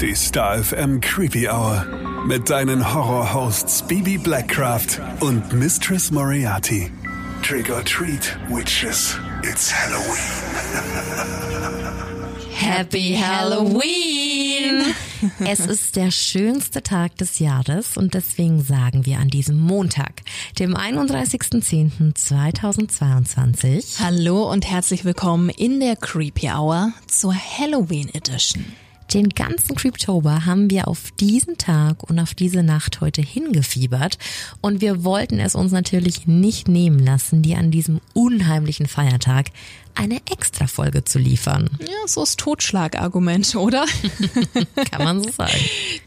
Die Star FM Creepy Hour. Mit deinen Horror-Hosts Bibi Blackcraft und Mistress Moriarty. Trick or treat, witches. It's Halloween. Happy Halloween! Es ist der schönste Tag des Jahres und deswegen sagen wir an diesem Montag, dem 31.10.2022. Hallo und herzlich willkommen in der Creepy Hour zur Halloween Edition. Den ganzen Creeptober haben wir auf diesen Tag und auf diese Nacht heute hingefiebert. Und wir wollten es uns natürlich nicht nehmen lassen, die an diesem unheimlichen Feiertag eine Extra-Folge zu liefern. Ja, so ist Totschlagargument, oder? Kann man so sagen.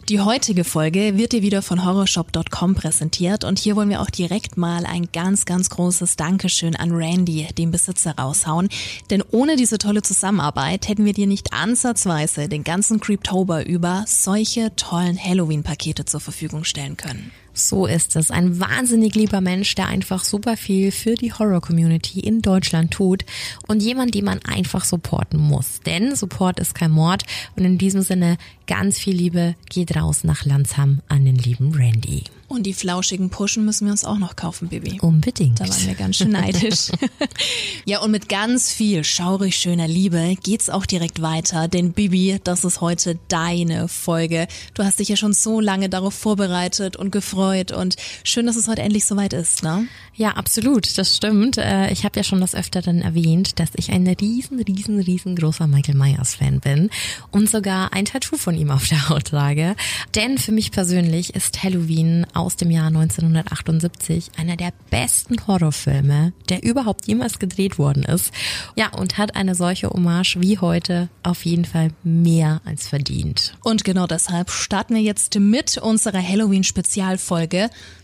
Die heutige Folge wird dir wieder von horrorshop.com präsentiert und hier wollen wir auch direkt mal ein ganz, ganz großes Dankeschön an Randy, den Besitzer, raushauen. Denn ohne diese tolle Zusammenarbeit hätten wir dir nicht ansatzweise den ganzen Creeptober über solche tollen Halloween-Pakete zur Verfügung stellen können. So ist es. Ein wahnsinnig lieber Mensch, der einfach super viel für die Horror-Community in Deutschland tut und jemand, den man einfach supporten muss. Denn Support ist kein Mord und in diesem Sinne ganz viel Liebe geht raus nach Lanzham an den lieben Randy. Und die flauschigen Pushen müssen wir uns auch noch kaufen, Bibi. Unbedingt. Da waren wir ganz schön neidisch. ja, und mit ganz viel schaurig schöner Liebe geht's auch direkt weiter, denn Bibi, das ist heute deine Folge. Du hast dich ja schon so lange darauf vorbereitet und gefreut und schön, dass es heute endlich soweit ist, ne? Ja, absolut, das stimmt. Äh, ich habe ja schon das Öfteren erwähnt, dass ich ein riesen, riesen, riesengroßer Michael Myers Fan bin und sogar ein Tattoo von ihm auf der Haut trage. Denn für mich persönlich ist Halloween aus dem Jahr 1978 einer der besten Horrorfilme, der überhaupt jemals gedreht worden ist. Ja, und hat eine solche Hommage wie heute auf jeden Fall mehr als verdient. Und genau deshalb starten wir jetzt mit unserer Halloween-Spezialfolge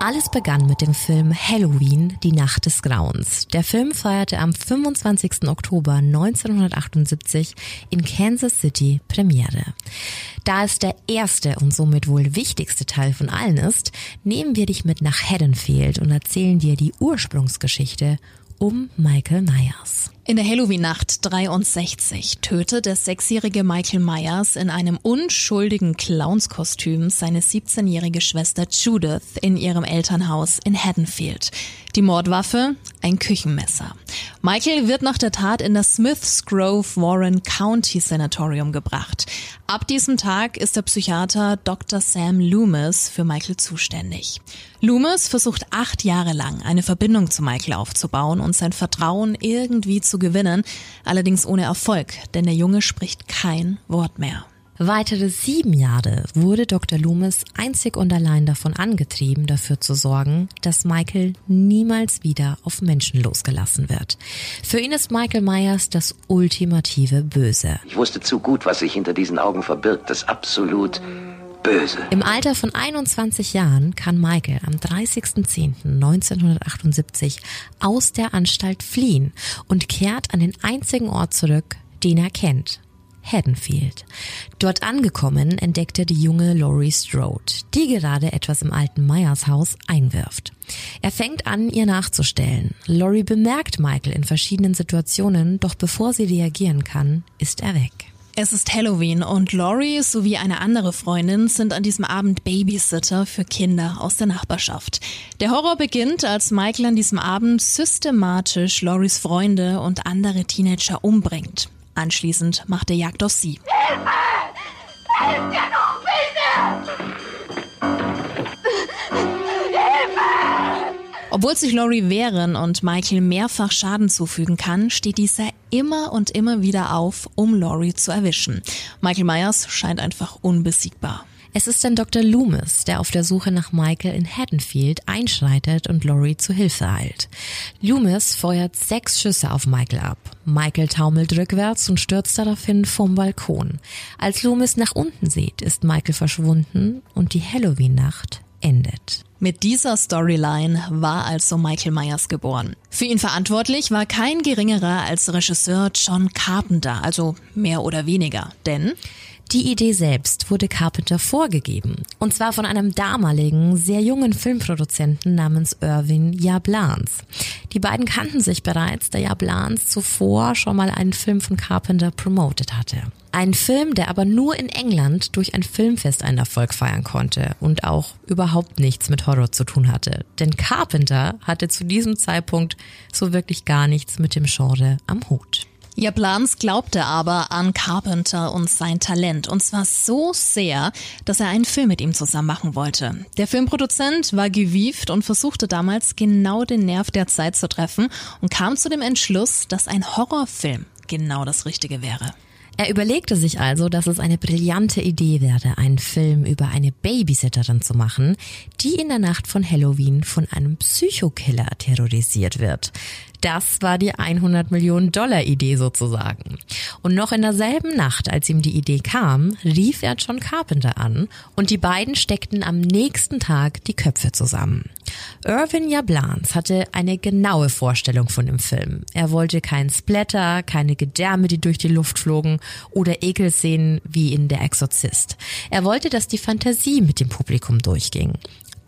Alles begann mit dem Film Halloween, die Nacht des Grauens. Der Film feierte am 25. Oktober 1978 in Kansas City Premiere. Da es der erste und somit wohl wichtigste Teil von allen ist, nehmen wir dich mit nach Haddonfield und erzählen dir die Ursprungsgeschichte um Michael Myers. In der Halloween-Nacht 63 tötet der sechsjährige Michael Myers in einem unschuldigen Clownskostüm seine 17-jährige Schwester Judith in ihrem Elternhaus in Haddonfield. Die Mordwaffe? Ein Küchenmesser. Michael wird nach der Tat in das Smiths Grove Warren County Sanatorium gebracht. Ab diesem Tag ist der Psychiater Dr. Sam Loomis für Michael zuständig. Loomis versucht acht Jahre lang eine Verbindung zu Michael aufzubauen und sein Vertrauen irgendwie zu gewinnen, allerdings ohne Erfolg, denn der Junge spricht kein Wort mehr. Weitere sieben Jahre wurde Dr. Loomis einzig und allein davon angetrieben, dafür zu sorgen, dass Michael niemals wieder auf Menschen losgelassen wird. Für ihn ist Michael Myers das ultimative Böse. Ich wusste zu gut, was sich hinter diesen Augen verbirgt. Das absolut Böse. Im Alter von 21 Jahren kann Michael am 30.10.1978 aus der Anstalt fliehen und kehrt an den einzigen Ort zurück, den er kennt. Haddonfield. Dort angekommen entdeckt er die junge Laurie Strode, die gerade etwas im alten Myers Haus einwirft. Er fängt an, ihr nachzustellen. Laurie bemerkt Michael in verschiedenen Situationen, doch bevor sie reagieren kann, ist er weg. Es ist Halloween und Laurie sowie eine andere Freundin sind an diesem Abend Babysitter für Kinder aus der Nachbarschaft. Der Horror beginnt, als Michael an diesem Abend systematisch Lauries Freunde und andere Teenager umbringt. Anschließend macht er Jagd auf sie. Hilfe! Helft ja noch, bitte! Hilfe! Obwohl sich Laurie wehren und Michael mehrfach Schaden zufügen kann, steht dieser immer und immer wieder auf, um Laurie zu erwischen. Michael Myers scheint einfach unbesiegbar. Es ist dann Dr. Loomis, der auf der Suche nach Michael in Haddonfield einschreitet und Laurie zu Hilfe eilt. Loomis feuert sechs Schüsse auf Michael ab. Michael taumelt rückwärts und stürzt daraufhin vom Balkon. Als Loomis nach unten sieht, ist Michael verschwunden und die Halloween-Nacht endet. Mit dieser Storyline war also Michael Myers geboren. Für ihn verantwortlich war kein geringerer als Regisseur John Carpenter, also mehr oder weniger. Denn die Idee selbst wurde Carpenter vorgegeben. Und zwar von einem damaligen, sehr jungen Filmproduzenten namens Irvin Jablans. Die beiden kannten sich bereits, da Jablans zuvor schon mal einen Film von Carpenter promoted hatte. Ein Film, der aber nur in England durch ein Filmfest einen Erfolg feiern konnte und auch überhaupt nichts mit Horror zu tun hatte. Denn Carpenter hatte zu diesem Zeitpunkt so wirklich gar nichts mit dem Genre am Hut. Jablans glaubte aber an Carpenter und sein Talent. Und zwar so sehr, dass er einen Film mit ihm zusammen machen wollte. Der Filmproduzent war gewieft und versuchte damals genau den Nerv der Zeit zu treffen und kam zu dem Entschluss, dass ein Horrorfilm genau das Richtige wäre. Er überlegte sich also, dass es eine brillante Idee wäre, einen Film über eine Babysitterin zu machen, die in der Nacht von Halloween von einem Psychokiller terrorisiert wird. Das war die 100 Millionen Dollar Idee sozusagen. Und noch in derselben Nacht, als ihm die Idee kam, rief er John Carpenter an und die beiden steckten am nächsten Tag die Köpfe zusammen. Irvin Jablans hatte eine genaue Vorstellung von dem Film. Er wollte keinen Splatter, keine Gedärme, die durch die Luft flogen oder Ekelszenen wie in Der Exorzist. Er wollte, dass die Fantasie mit dem Publikum durchging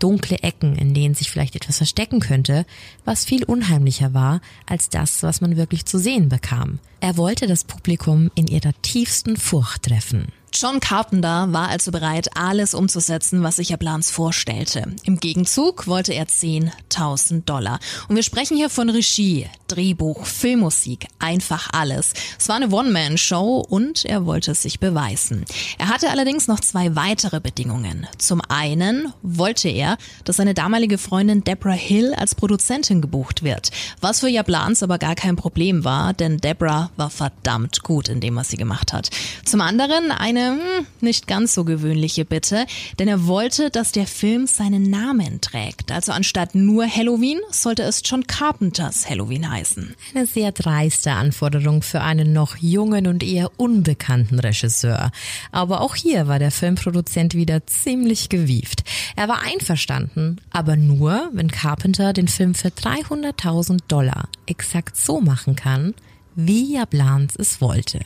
dunkle Ecken, in denen sich vielleicht etwas verstecken könnte, was viel unheimlicher war als das, was man wirklich zu sehen bekam. Er wollte das Publikum in ihrer tiefsten Furcht treffen. John Carpenter war also bereit, alles umzusetzen, was sich Herr Blans vorstellte. Im Gegenzug wollte er 10.000 Dollar. Und wir sprechen hier von Regie, Drehbuch, Filmmusik, einfach alles. Es war eine One-Man-Show und er wollte sich beweisen. Er hatte allerdings noch zwei weitere Bedingungen. Zum einen wollte er, dass seine damalige Freundin Deborah Hill als Produzentin gebucht wird. Was für Jablans aber gar kein Problem war, denn Deborah war verdammt gut in dem, was sie gemacht hat. Zum anderen eine eine nicht ganz so gewöhnliche Bitte, denn er wollte, dass der Film seinen Namen trägt. Also anstatt nur Halloween sollte es John Carpenters Halloween heißen. Eine sehr dreiste Anforderung für einen noch jungen und eher unbekannten Regisseur. Aber auch hier war der Filmproduzent wieder ziemlich gewieft. Er war einverstanden, aber nur, wenn Carpenter den Film für 300.000 Dollar exakt so machen kann, wie Jablans es wollte.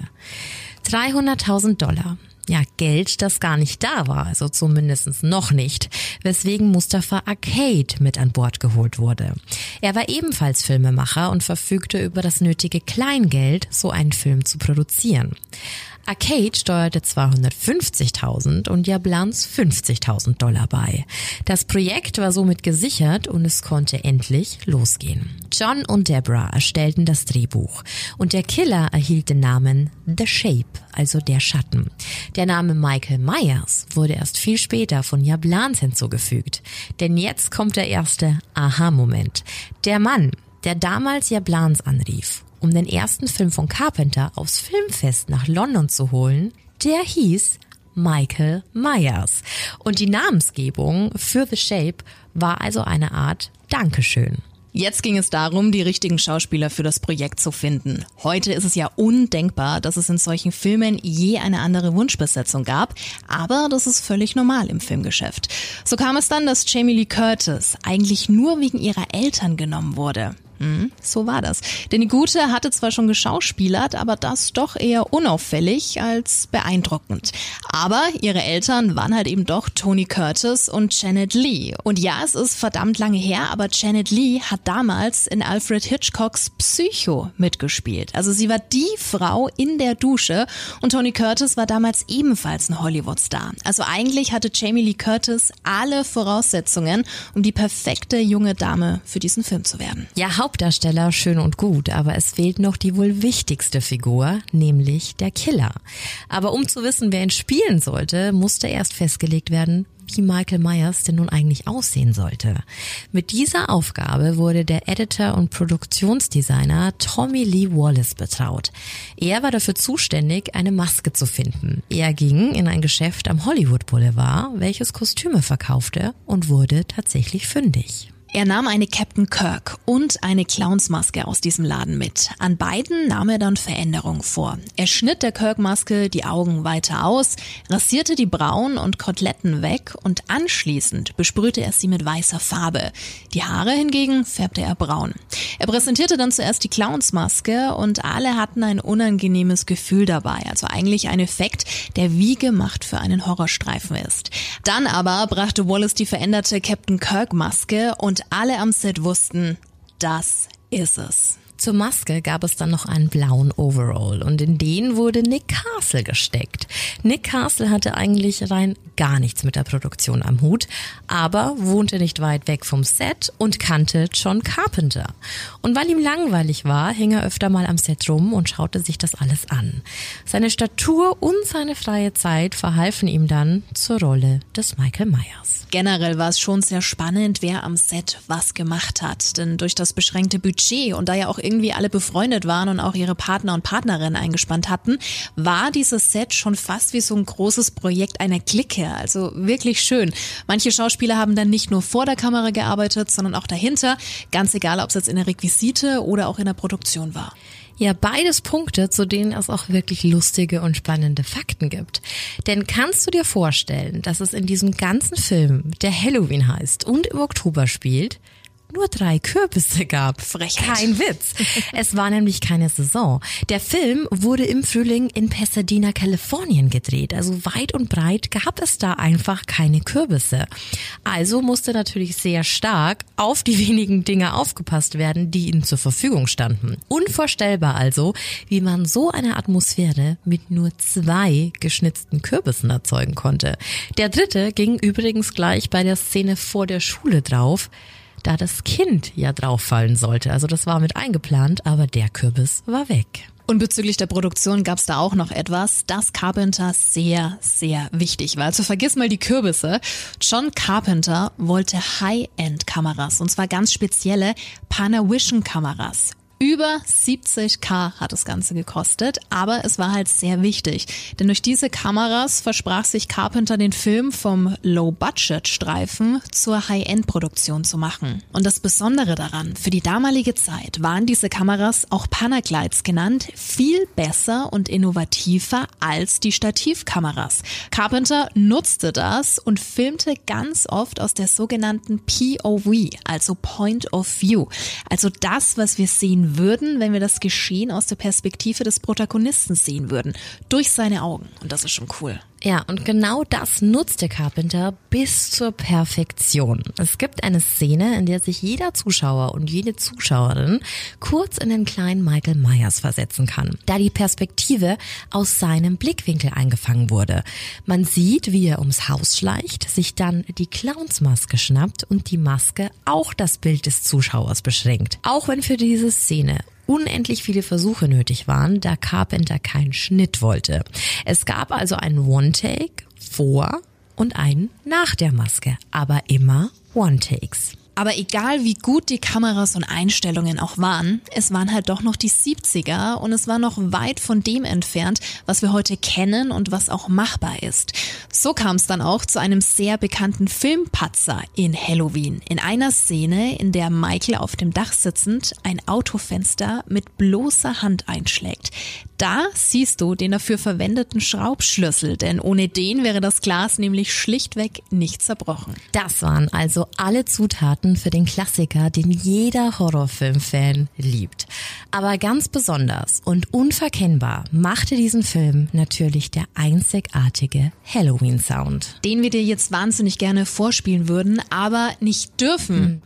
300.000 Dollar. Ja, Geld, das gar nicht da war, also zumindest noch nicht, weswegen Mustafa Arcade mit an Bord geholt wurde. Er war ebenfalls Filmemacher und verfügte über das nötige Kleingeld, so einen Film zu produzieren. Arcade steuerte 250.000 und Jablans 50.000 Dollar bei. Das Projekt war somit gesichert und es konnte endlich losgehen. John und Deborah erstellten das Drehbuch und der Killer erhielt den Namen The Shape, also der Schatten. Der Name Michael Myers wurde erst viel später von Jablans hinzugefügt. Denn jetzt kommt der erste Aha-Moment. Der Mann, der damals Jablans anrief um den ersten Film von Carpenter aufs Filmfest nach London zu holen, der hieß Michael Myers. Und die Namensgebung für The Shape war also eine Art Dankeschön. Jetzt ging es darum, die richtigen Schauspieler für das Projekt zu finden. Heute ist es ja undenkbar, dass es in solchen Filmen je eine andere Wunschbesetzung gab, aber das ist völlig normal im Filmgeschäft. So kam es dann, dass Jamie Lee Curtis eigentlich nur wegen ihrer Eltern genommen wurde. Hm, so war das. Denn die Gute hatte zwar schon geschauspielert, aber das doch eher unauffällig als beeindruckend. Aber ihre Eltern waren halt eben doch Tony Curtis und Janet Lee. Und ja, es ist verdammt lange her, aber Janet Lee hat damals in Alfred Hitchcocks Psycho mitgespielt. Also sie war die Frau in der Dusche und Tony Curtis war damals ebenfalls ein Hollywood-Star. Also eigentlich hatte Jamie Lee Curtis alle Voraussetzungen, um die perfekte junge Dame für diesen Film zu werden. Ja, Hauptdarsteller schön und gut, aber es fehlt noch die wohl wichtigste Figur, nämlich der Killer. Aber um zu wissen, wer ihn spielen sollte, musste erst festgelegt werden, wie Michael Myers denn nun eigentlich aussehen sollte. Mit dieser Aufgabe wurde der Editor und Produktionsdesigner Tommy Lee Wallace betraut. Er war dafür zuständig, eine Maske zu finden. Er ging in ein Geschäft am Hollywood Boulevard, welches Kostüme verkaufte und wurde tatsächlich fündig. Er nahm eine Captain Kirk und eine Clownsmaske aus diesem Laden mit. An beiden nahm er dann Veränderungen vor. Er schnitt der Kirk-Maske die Augen weiter aus, rasierte die Brauen und Koteletten weg und anschließend besprühte er sie mit weißer Farbe. Die Haare hingegen färbte er braun. Er präsentierte dann zuerst die Clownsmaske und alle hatten ein unangenehmes Gefühl dabei. Also eigentlich ein Effekt, der wie gemacht für einen Horrorstreifen ist. Dann aber brachte Wallace die veränderte Captain Kirk-Maske und alle am Set wussten, das ist es. Zur Maske gab es dann noch einen blauen Overall und in den wurde Nick Castle gesteckt. Nick Castle hatte eigentlich rein gar nichts mit der Produktion am Hut, aber wohnte nicht weit weg vom Set und kannte John Carpenter. Und weil ihm langweilig war, hing er öfter mal am Set rum und schaute sich das alles an. Seine Statur und seine freie Zeit verhalfen ihm dann zur Rolle des Michael Myers. Generell war es schon sehr spannend, wer am Set was gemacht hat, denn durch das beschränkte Budget und da ja auch irgendwie alle befreundet waren und auch ihre Partner und Partnerinnen eingespannt hatten, war dieses Set schon fast wie so ein großes Projekt einer Clique. Also wirklich schön. Manche Schauspieler haben dann nicht nur vor der Kamera gearbeitet, sondern auch dahinter. Ganz egal, ob es jetzt in der Requisite oder auch in der Produktion war. Ja, beides Punkte, zu denen es auch wirklich lustige und spannende Fakten gibt. Denn kannst du dir vorstellen, dass es in diesem ganzen Film, der Halloween heißt und im Oktober spielt, nur drei Kürbisse gab. Frechheit. Kein Witz. Es war nämlich keine Saison. Der Film wurde im Frühling in Pasadena, Kalifornien gedreht. Also weit und breit gab es da einfach keine Kürbisse. Also musste natürlich sehr stark auf die wenigen Dinge aufgepasst werden, die ihnen zur Verfügung standen. Unvorstellbar also, wie man so eine Atmosphäre mit nur zwei geschnitzten Kürbissen erzeugen konnte. Der dritte ging übrigens gleich bei der Szene vor der Schule drauf da das Kind ja drauffallen sollte. Also das war mit eingeplant, aber der Kürbis war weg. Und bezüglich der Produktion gab es da auch noch etwas, das Carpenter sehr, sehr wichtig war. Also vergiss mal die Kürbisse. John Carpenter wollte High-End-Kameras und zwar ganz spezielle Panavision-Kameras. Über 70k hat das Ganze gekostet, aber es war halt sehr wichtig, denn durch diese Kameras versprach sich Carpenter den Film vom Low-Budget-Streifen zur High-End-Produktion zu machen. Und das Besondere daran, für die damalige Zeit waren diese Kameras auch Panaglides genannt, viel besser und innovativer als die Stativkameras. Carpenter nutzte das und filmte ganz oft aus der sogenannten POV, also Point of View, also das, was wir sehen würden, wenn wir das Geschehen aus der Perspektive des Protagonisten sehen würden. Durch seine Augen. Und das ist schon cool. Ja, und genau das nutzt der Carpenter bis zur Perfektion. Es gibt eine Szene, in der sich jeder Zuschauer und jede Zuschauerin kurz in den kleinen Michael Myers versetzen kann, da die Perspektive aus seinem Blickwinkel eingefangen wurde. Man sieht, wie er ums Haus schleicht, sich dann die Clownsmaske schnappt und die Maske auch das Bild des Zuschauers beschränkt. Auch wenn für diese Szene unendlich viele Versuche nötig waren, da Carpenter keinen Schnitt wollte. Es gab also einen One-Take vor und einen nach der Maske, aber immer One-Takes. Aber egal wie gut die Kameras und Einstellungen auch waren, es waren halt doch noch die 70er und es war noch weit von dem entfernt, was wir heute kennen und was auch machbar ist. So kam es dann auch zu einem sehr bekannten Filmpatzer in Halloween. In einer Szene, in der Michael auf dem Dach sitzend ein Autofenster mit bloßer Hand einschlägt. Da siehst du den dafür verwendeten Schraubschlüssel, denn ohne den wäre das Glas nämlich schlichtweg nicht zerbrochen. Das waren also alle Zutaten für den Klassiker, den jeder Horrorfilm-Fan liebt. Aber ganz besonders und unverkennbar machte diesen Film natürlich der einzigartige Halloween-Sound. Den wir dir jetzt wahnsinnig gerne vorspielen würden, aber nicht dürfen. Hm.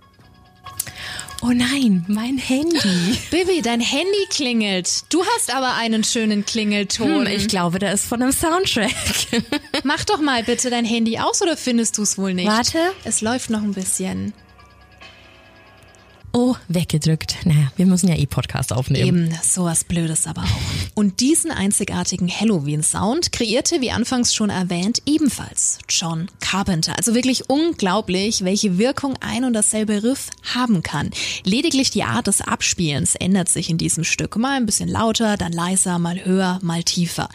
Oh nein, mein Handy. Bibi, dein Handy klingelt. Du hast aber einen schönen Klingelton. Hm, ich glaube, der ist von einem Soundtrack. Mach doch mal bitte dein Handy aus oder findest du es wohl nicht? Warte. Es läuft noch ein bisschen. Oh, weggedrückt. Naja, wir müssen ja eh Podcast aufnehmen. Eben, sowas Blödes aber auch. Und diesen einzigartigen Halloween-Sound kreierte, wie anfangs schon erwähnt, ebenfalls John Carpenter. Also wirklich unglaublich, welche Wirkung ein und dasselbe Riff haben kann. Lediglich die Art des Abspielens ändert sich in diesem Stück. Mal ein bisschen lauter, dann leiser, mal höher, mal tiefer.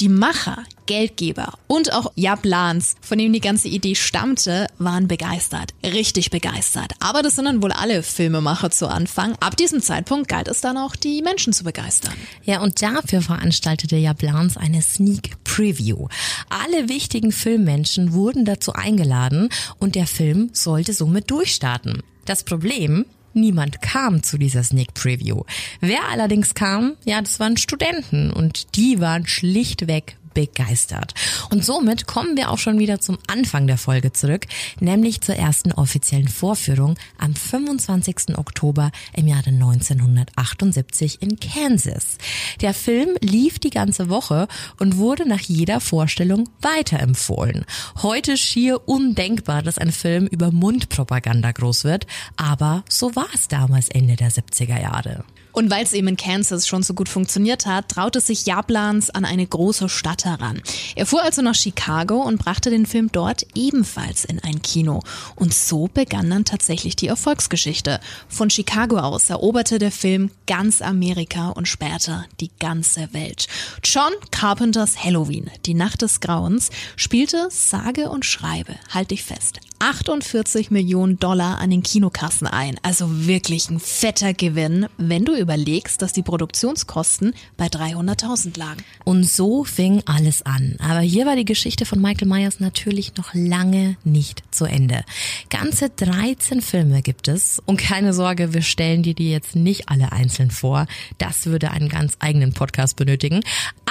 Die Macher Geldgeber und auch Jab Lans, von dem die ganze Idee stammte, waren begeistert. Richtig begeistert. Aber das sind dann wohl alle Filmemacher zu Anfang. Ab diesem Zeitpunkt galt es dann auch, die Menschen zu begeistern. Ja, und dafür veranstaltete Jab Lans eine Sneak Preview. Alle wichtigen Filmmenschen wurden dazu eingeladen und der Film sollte somit durchstarten. Das Problem, Niemand kam zu dieser Sneak Preview. Wer allerdings kam, ja, das waren Studenten und die waren schlichtweg begeistert. Und somit kommen wir auch schon wieder zum Anfang der Folge zurück, nämlich zur ersten offiziellen Vorführung am 25. Oktober im Jahre 1978 in Kansas. Der Film lief die ganze Woche und wurde nach jeder Vorstellung weiterempfohlen. Heute schier undenkbar, dass ein Film über Mundpropaganda groß wird, aber so war es damals Ende der 70er Jahre. Und weil es eben in Kansas schon so gut funktioniert hat, traute sich Jablans an eine große Stadt heran. Er fuhr also nach Chicago und brachte den Film dort ebenfalls in ein Kino. Und so begann dann tatsächlich die Erfolgsgeschichte. Von Chicago aus eroberte der Film ganz Amerika und später die ganze Welt. John Carpenters Halloween, die Nacht des Grauens, spielte sage und schreibe, halt dich fest, 48 Millionen Dollar an den Kinokassen ein. Also wirklich ein fetter Gewinn, wenn du überlegst, dass die Produktionskosten bei 300.000 lagen. Und so fing alles an. Aber hier war die Geschichte von Michael Myers natürlich noch lange nicht zu Ende. Ganze 13 Filme gibt es. Und keine Sorge, wir stellen dir die jetzt nicht alle einzeln vor. Das würde einen ganz eigenen Podcast benötigen.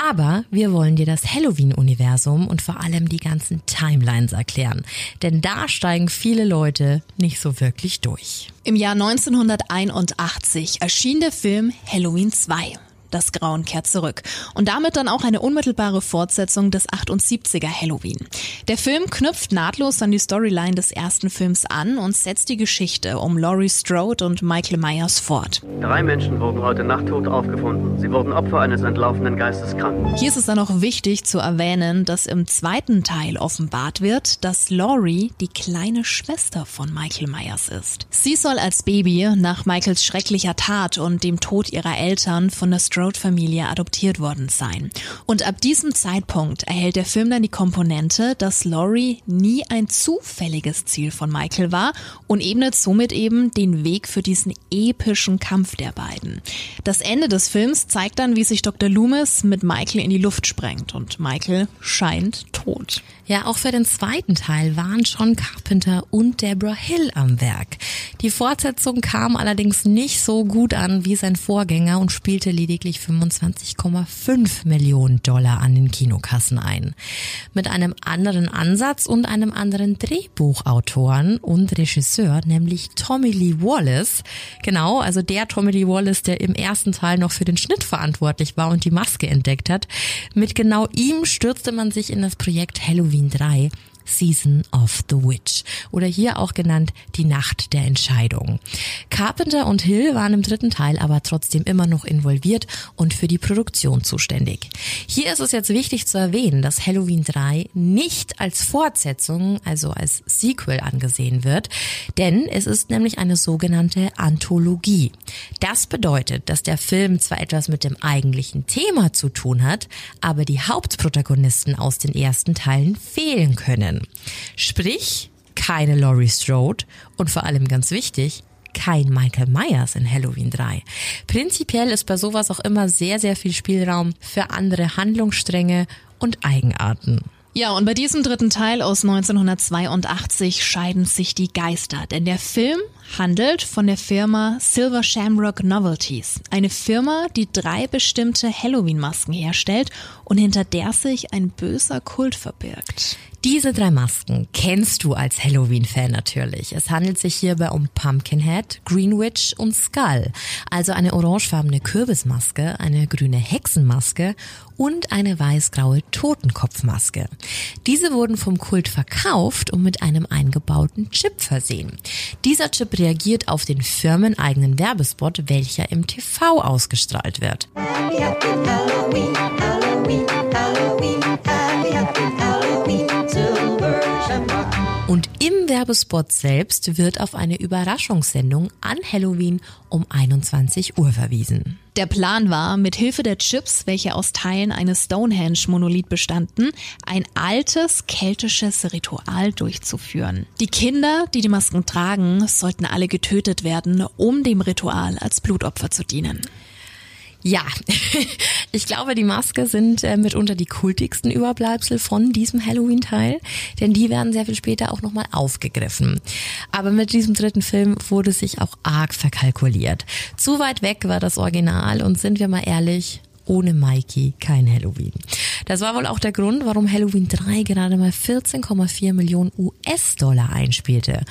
Aber wir wollen dir das Halloween-Universum und vor allem die ganzen Timelines erklären. Denn da steigen viele Leute nicht so wirklich durch. Im Jahr 1981 erschien der Film Halloween 2. Das Grauen kehrt zurück. Und damit dann auch eine unmittelbare Fortsetzung des 78er Halloween. Der Film knüpft nahtlos an die Storyline des ersten Films an und setzt die Geschichte um Laurie Strode und Michael Myers fort. Drei Menschen wurden heute Nacht tot aufgefunden. Sie wurden Opfer eines entlaufenen Geisteskranken. Hier ist es dann auch wichtig zu erwähnen, dass im zweiten Teil offenbart wird, dass Laurie die kleine Schwester von Michael Myers ist. Sie soll als Baby nach Michaels schrecklicher Tat und dem Tod ihrer Eltern von der Strode-Familie adoptiert worden sein. Und ab diesem Zeitpunkt erhält der Film dann die Komponente, dass Laurie nie ein zufälliges Ziel von Michael war und ebnet somit eben den Weg für diesen epischen Kampf der beiden. Das Ende des Films zeigt dann, wie sich Dr. Loomis mit Michael in die Luft sprengt und Michael scheint tot. Ja, auch für den zweiten Teil waren John Carpenter und Deborah Hill am Werk. Die Fortsetzung kam allerdings nicht so gut an wie sein Vorgänger und spielte lediglich 25,5 Millionen Dollar an den Kinokassen ein. Mit einem anderen Ansatz und einem anderen Drehbuchautoren und Regisseur, nämlich Tommy Lee Wallace. Genau, also der Tommy Lee Wallace, der im ersten Teil noch für den Schnitt verantwortlich war und die Maske entdeckt hat. Mit genau ihm stürzte man sich in das Projekt Halloween Halloween 3 Season of the Witch oder hier auch genannt die Nacht der Entscheidung. Carpenter und Hill waren im dritten Teil aber trotzdem immer noch involviert und für die Produktion zuständig. Hier ist es jetzt wichtig zu erwähnen, dass Halloween 3 nicht als Fortsetzung, also als Sequel angesehen wird, denn es ist nämlich eine sogenannte Anthologie. Das bedeutet, dass der Film zwar etwas mit dem eigentlichen Thema zu tun hat, aber die Hauptprotagonisten aus den ersten Teilen fehlen können. Sprich, keine Laurie Strode und vor allem ganz wichtig, kein Michael Myers in Halloween 3. Prinzipiell ist bei sowas auch immer sehr, sehr viel Spielraum für andere Handlungsstränge und Eigenarten. Ja, und bei diesem dritten Teil aus 1982 scheiden sich die Geister, denn der Film handelt von der Firma Silver Shamrock Novelties, eine Firma, die drei bestimmte Halloween-Masken herstellt und hinter der sich ein böser Kult verbirgt. Diese drei Masken kennst du als Halloween-Fan natürlich. Es handelt sich hierbei um Pumpkinhead, Greenwich und Skull, also eine orangefarbene Kürbismaske, eine grüne Hexenmaske und eine weißgraue Totenkopfmaske. Diese wurden vom Kult verkauft und mit einem eingebauten Chip versehen. Dieser Chip reagiert auf den firmeneigenen Werbespot, welcher im TV ausgestrahlt wird. Happy, happy Halloween, Halloween, Halloween, Und im Werbespot selbst wird auf eine Überraschungssendung an Halloween um 21 Uhr verwiesen. Der Plan war, mit Hilfe der Chips, welche aus Teilen eines Stonehenge-Monolith bestanden, ein altes keltisches Ritual durchzuführen. Die Kinder, die die Masken tragen, sollten alle getötet werden, um dem Ritual als Blutopfer zu dienen. Ja, ich glaube, die Maske sind äh, mitunter die kultigsten Überbleibsel von diesem Halloween-Teil, denn die werden sehr viel später auch nochmal aufgegriffen. Aber mit diesem dritten Film wurde sich auch arg verkalkuliert. Zu weit weg war das Original und sind wir mal ehrlich, ohne Mikey kein Halloween. Das war wohl auch der Grund, warum Halloween 3 gerade mal 14,4 Millionen US-Dollar einspielte.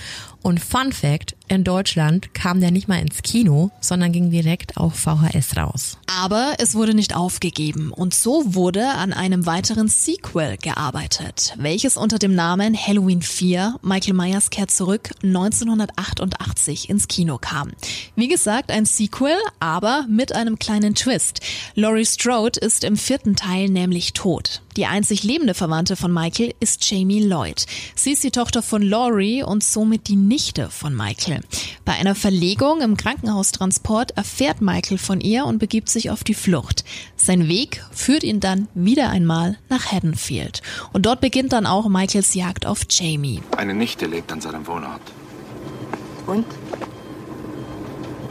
Und Fun Fact, in Deutschland kam der nicht mal ins Kino, sondern ging direkt auf VHS raus. Aber es wurde nicht aufgegeben und so wurde an einem weiteren Sequel gearbeitet, welches unter dem Namen Halloween 4 Michael Myers kehrt zurück 1988 ins Kino kam. Wie gesagt, ein Sequel, aber mit einem kleinen Twist. Laurie Strode ist im vierten Teil nämlich tot. Die einzig lebende Verwandte von Michael ist Jamie Lloyd. Sie ist die Tochter von Laurie und somit die Nichte von Michael. Bei einer Verlegung im Krankenhaustransport erfährt Michael von ihr und begibt sich auf die Flucht. Sein Weg führt ihn dann wieder einmal nach Haddonfield. Und dort beginnt dann auch Michaels Jagd auf Jamie. Eine Nichte lebt an seinem Wohnort. Und?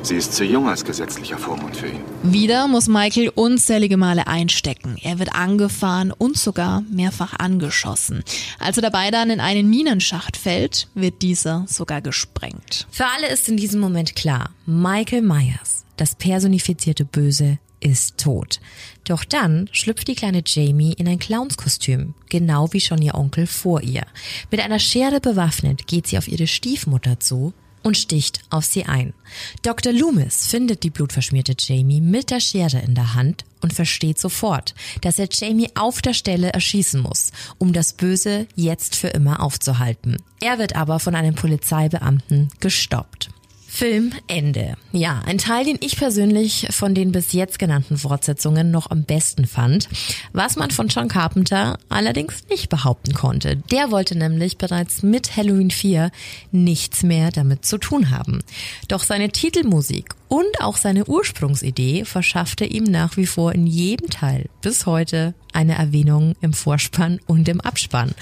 Sie ist zu jung als gesetzlicher Vormund für ihn. Wieder muss Michael unzählige Male einstecken. Er wird angefahren und sogar mehrfach angeschossen. Als er dabei dann in einen Minenschacht fällt, wird dieser sogar gesprengt. Für alle ist in diesem Moment klar, Michael Myers, das personifizierte Böse, ist tot. Doch dann schlüpft die kleine Jamie in ein Clownskostüm, genau wie schon ihr Onkel vor ihr. Mit einer Schere bewaffnet geht sie auf ihre Stiefmutter zu und sticht auf sie ein. Dr. Loomis findet die blutverschmierte Jamie mit der Schere in der Hand und versteht sofort, dass er Jamie auf der Stelle erschießen muss, um das Böse jetzt für immer aufzuhalten. Er wird aber von einem Polizeibeamten gestoppt. Film Ende. Ja, ein Teil, den ich persönlich von den bis jetzt genannten Fortsetzungen noch am besten fand, was man von John Carpenter allerdings nicht behaupten konnte. Der wollte nämlich bereits mit Halloween 4 nichts mehr damit zu tun haben. Doch seine Titelmusik und auch seine Ursprungsidee verschaffte ihm nach wie vor in jedem Teil bis heute eine Erwähnung im Vorspann und im Abspann.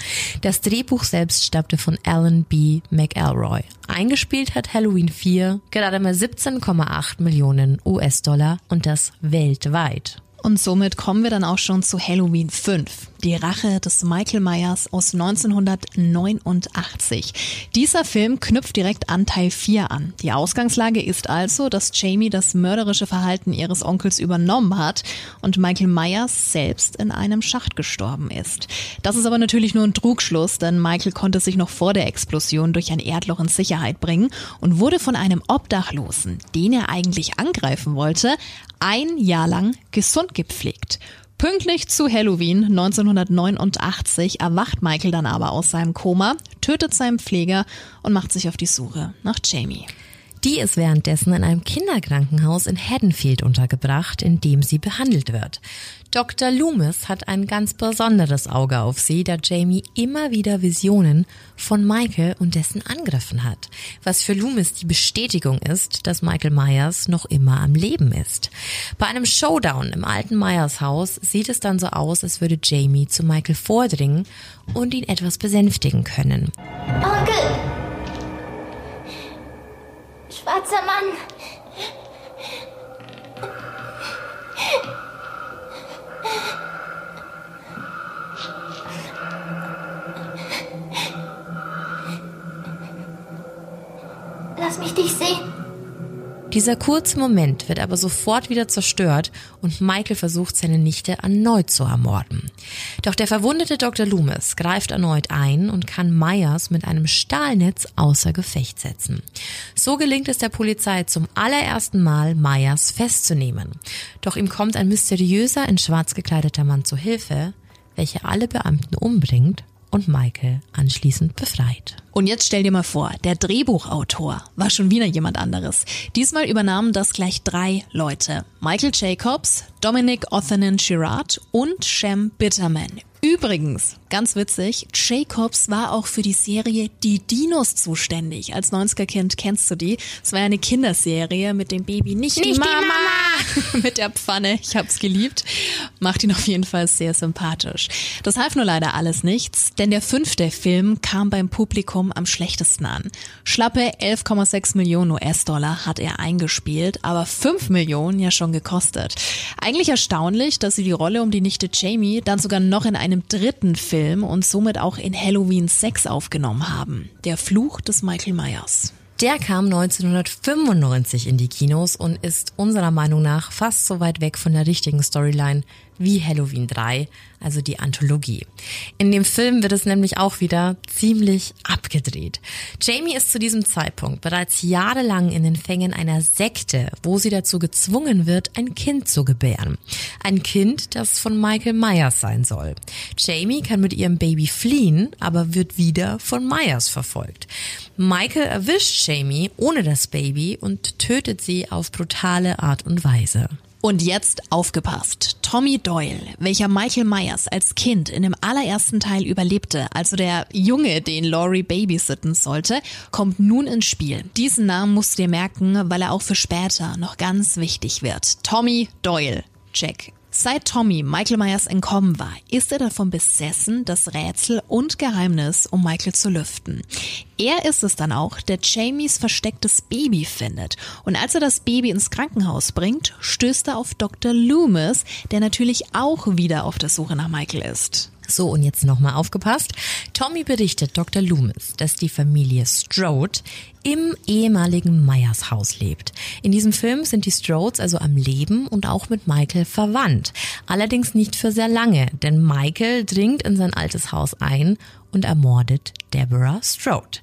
Das Drehbuch selbst stammte von Alan B. McElroy. Eingespielt hat Halloween 4 gerade mal 17,8 Millionen US-Dollar und das weltweit. Und somit kommen wir dann auch schon zu Halloween 5. Die Rache des Michael Myers aus 1989. Dieser Film knüpft direkt an Teil 4 an. Die Ausgangslage ist also, dass Jamie das mörderische Verhalten ihres Onkels übernommen hat und Michael Myers selbst in einem Schacht gestorben ist. Das ist aber natürlich nur ein Trugschluss, denn Michael konnte sich noch vor der Explosion durch ein Erdloch in Sicherheit bringen und wurde von einem Obdachlosen, den er eigentlich angreifen wollte, ein Jahr lang gesund gepflegt. Pünktlich zu Halloween 1989 erwacht Michael dann aber aus seinem Koma, tötet seinen Pfleger und macht sich auf die Suche nach Jamie. Die ist währenddessen in einem Kinderkrankenhaus in Haddonfield untergebracht, in dem sie behandelt wird. Dr. Loomis hat ein ganz besonderes Auge auf sie, da Jamie immer wieder Visionen von Michael und dessen Angriffen hat. Was für Loomis die Bestätigung ist, dass Michael Myers noch immer am Leben ist. Bei einem Showdown im alten Myers Haus sieht es dann so aus, als würde Jamie zu Michael vordringen und ihn etwas besänftigen können. Onkel! Schwarzer Mann! Lass mich dich sehen. Dieser kurze Moment wird aber sofort wieder zerstört und Michael versucht seine Nichte erneut zu ermorden. Doch der verwundete Dr. Loomis greift erneut ein und kann Myers mit einem Stahlnetz außer Gefecht setzen. So gelingt es der Polizei zum allerersten Mal, Myers festzunehmen. Doch ihm kommt ein mysteriöser, in schwarz gekleideter Mann zu Hilfe, welcher alle Beamten umbringt und Michael anschließend befreit. Und jetzt stell dir mal vor, der Drehbuchautor war schon wieder jemand anderes. Diesmal übernahmen das gleich drei Leute. Michael Jacobs, Dominic Othenin Girard und Shem Bitterman. Übrigens, ganz witzig, Jacobs war auch für die Serie Die Dinos zuständig. Als 90er-Kind kennst du die. Es war ja eine Kinderserie mit dem Baby, nicht, Nicht die die Mama, Mama. mit der Pfanne. Ich hab's geliebt. Macht ihn auf jeden Fall sehr sympathisch. Das half nur leider alles nichts, denn der fünfte Film kam beim Publikum am schlechtesten an. Schlappe 11,6 Millionen US-Dollar hat er eingespielt, aber 5 Millionen ja schon gekostet. Eigentlich erstaunlich, dass sie die Rolle um die Nichte Jamie dann sogar noch in einem dritten Film und somit auch in Halloween 6 aufgenommen haben. Der Fluch des Michael Myers. Der kam 1995 in die Kinos und ist unserer Meinung nach fast so weit weg von der richtigen Storyline wie Halloween 3, also die Anthologie. In dem Film wird es nämlich auch wieder ziemlich abgedreht. Jamie ist zu diesem Zeitpunkt bereits jahrelang in den Fängen einer Sekte, wo sie dazu gezwungen wird, ein Kind zu gebären. Ein Kind, das von Michael Myers sein soll. Jamie kann mit ihrem Baby fliehen, aber wird wieder von Myers verfolgt. Michael erwischt Jamie ohne das Baby und tötet sie auf brutale Art und Weise. Und jetzt aufgepasst. Tommy Doyle, welcher Michael Myers als Kind in dem allerersten Teil überlebte, also der Junge, den Laurie babysitten sollte, kommt nun ins Spiel. Diesen Namen musst du dir merken, weil er auch für später noch ganz wichtig wird. Tommy Doyle. Check. Seit Tommy Michael Myers entkommen war, ist er davon besessen, das Rätsel und Geheimnis um Michael zu lüften. Er ist es dann auch, der Jamies verstecktes Baby findet. Und als er das Baby ins Krankenhaus bringt, stößt er auf Dr. Loomis, der natürlich auch wieder auf der Suche nach Michael ist. So, und jetzt nochmal aufgepasst. Tommy berichtet Dr. Loomis, dass die Familie Strode im ehemaligen Myers Haus lebt. In diesem Film sind die Strodes also am Leben und auch mit Michael verwandt. Allerdings nicht für sehr lange, denn Michael dringt in sein altes Haus ein und ermordet Deborah Strode.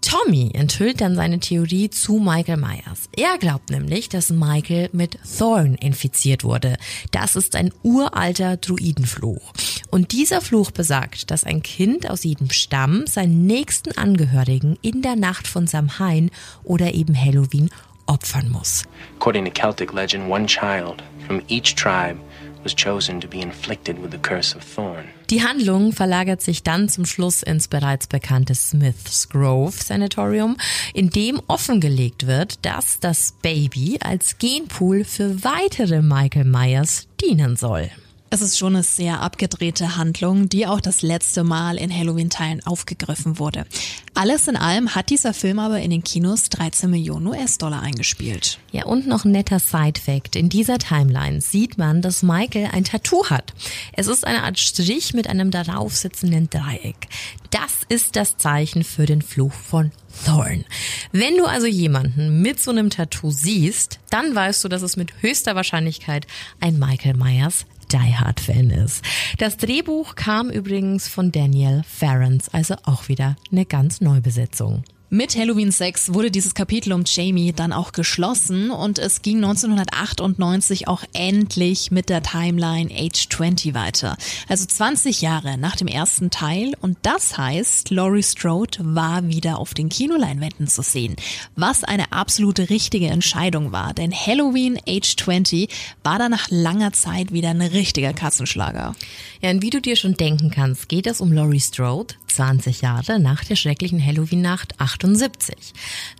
Tommy enthüllt dann seine Theorie zu Michael Myers. Er glaubt nämlich, dass Michael mit Thorn infiziert wurde. Das ist ein uralter Druidenfluch. Und dieser Fluch besagt, dass ein Kind aus jedem Stamm seinen nächsten Angehörigen in der Nacht von Samhain oder eben Halloween opfern muss. According to Celtic legend, one child from each tribe was chosen to be inflicted with the curse of thorn. Die Handlung verlagert sich dann zum Schluss ins bereits bekannte Smith's Grove Sanatorium, in dem offengelegt wird, dass das Baby als Genpool für weitere Michael Myers dienen soll. Es ist schon eine sehr abgedrehte Handlung, die auch das letzte Mal in Halloween-Teilen aufgegriffen wurde. Alles in allem hat dieser Film aber in den Kinos 13 Millionen US-Dollar eingespielt. Ja, und noch ein netter Side-Fact. In dieser Timeline sieht man, dass Michael ein Tattoo hat. Es ist eine Art Strich mit einem darauf sitzenden Dreieck. Das ist das Zeichen für den Fluch von Thorn. Wenn du also jemanden mit so einem Tattoo siehst, dann weißt du, dass es mit höchster Wahrscheinlichkeit ein Michael Myers Die Hard Fan ist. Das Drehbuch kam übrigens von Daniel Ferrens, also auch wieder eine ganz Neubesetzung. Mit Halloween 6 wurde dieses Kapitel um Jamie dann auch geschlossen und es ging 1998 auch endlich mit der Timeline Age 20 weiter. Also 20 Jahre nach dem ersten Teil und das heißt, Laurie Strode war wieder auf den Kinoleinwänden zu sehen. Was eine absolute richtige Entscheidung war, denn Halloween Age 20 war dann nach langer Zeit wieder ein richtiger Kassenschlager. Ja, und wie du dir schon denken kannst, geht es um Laurie Strode, 20 Jahre nach der schrecklichen Halloween-Nacht 78.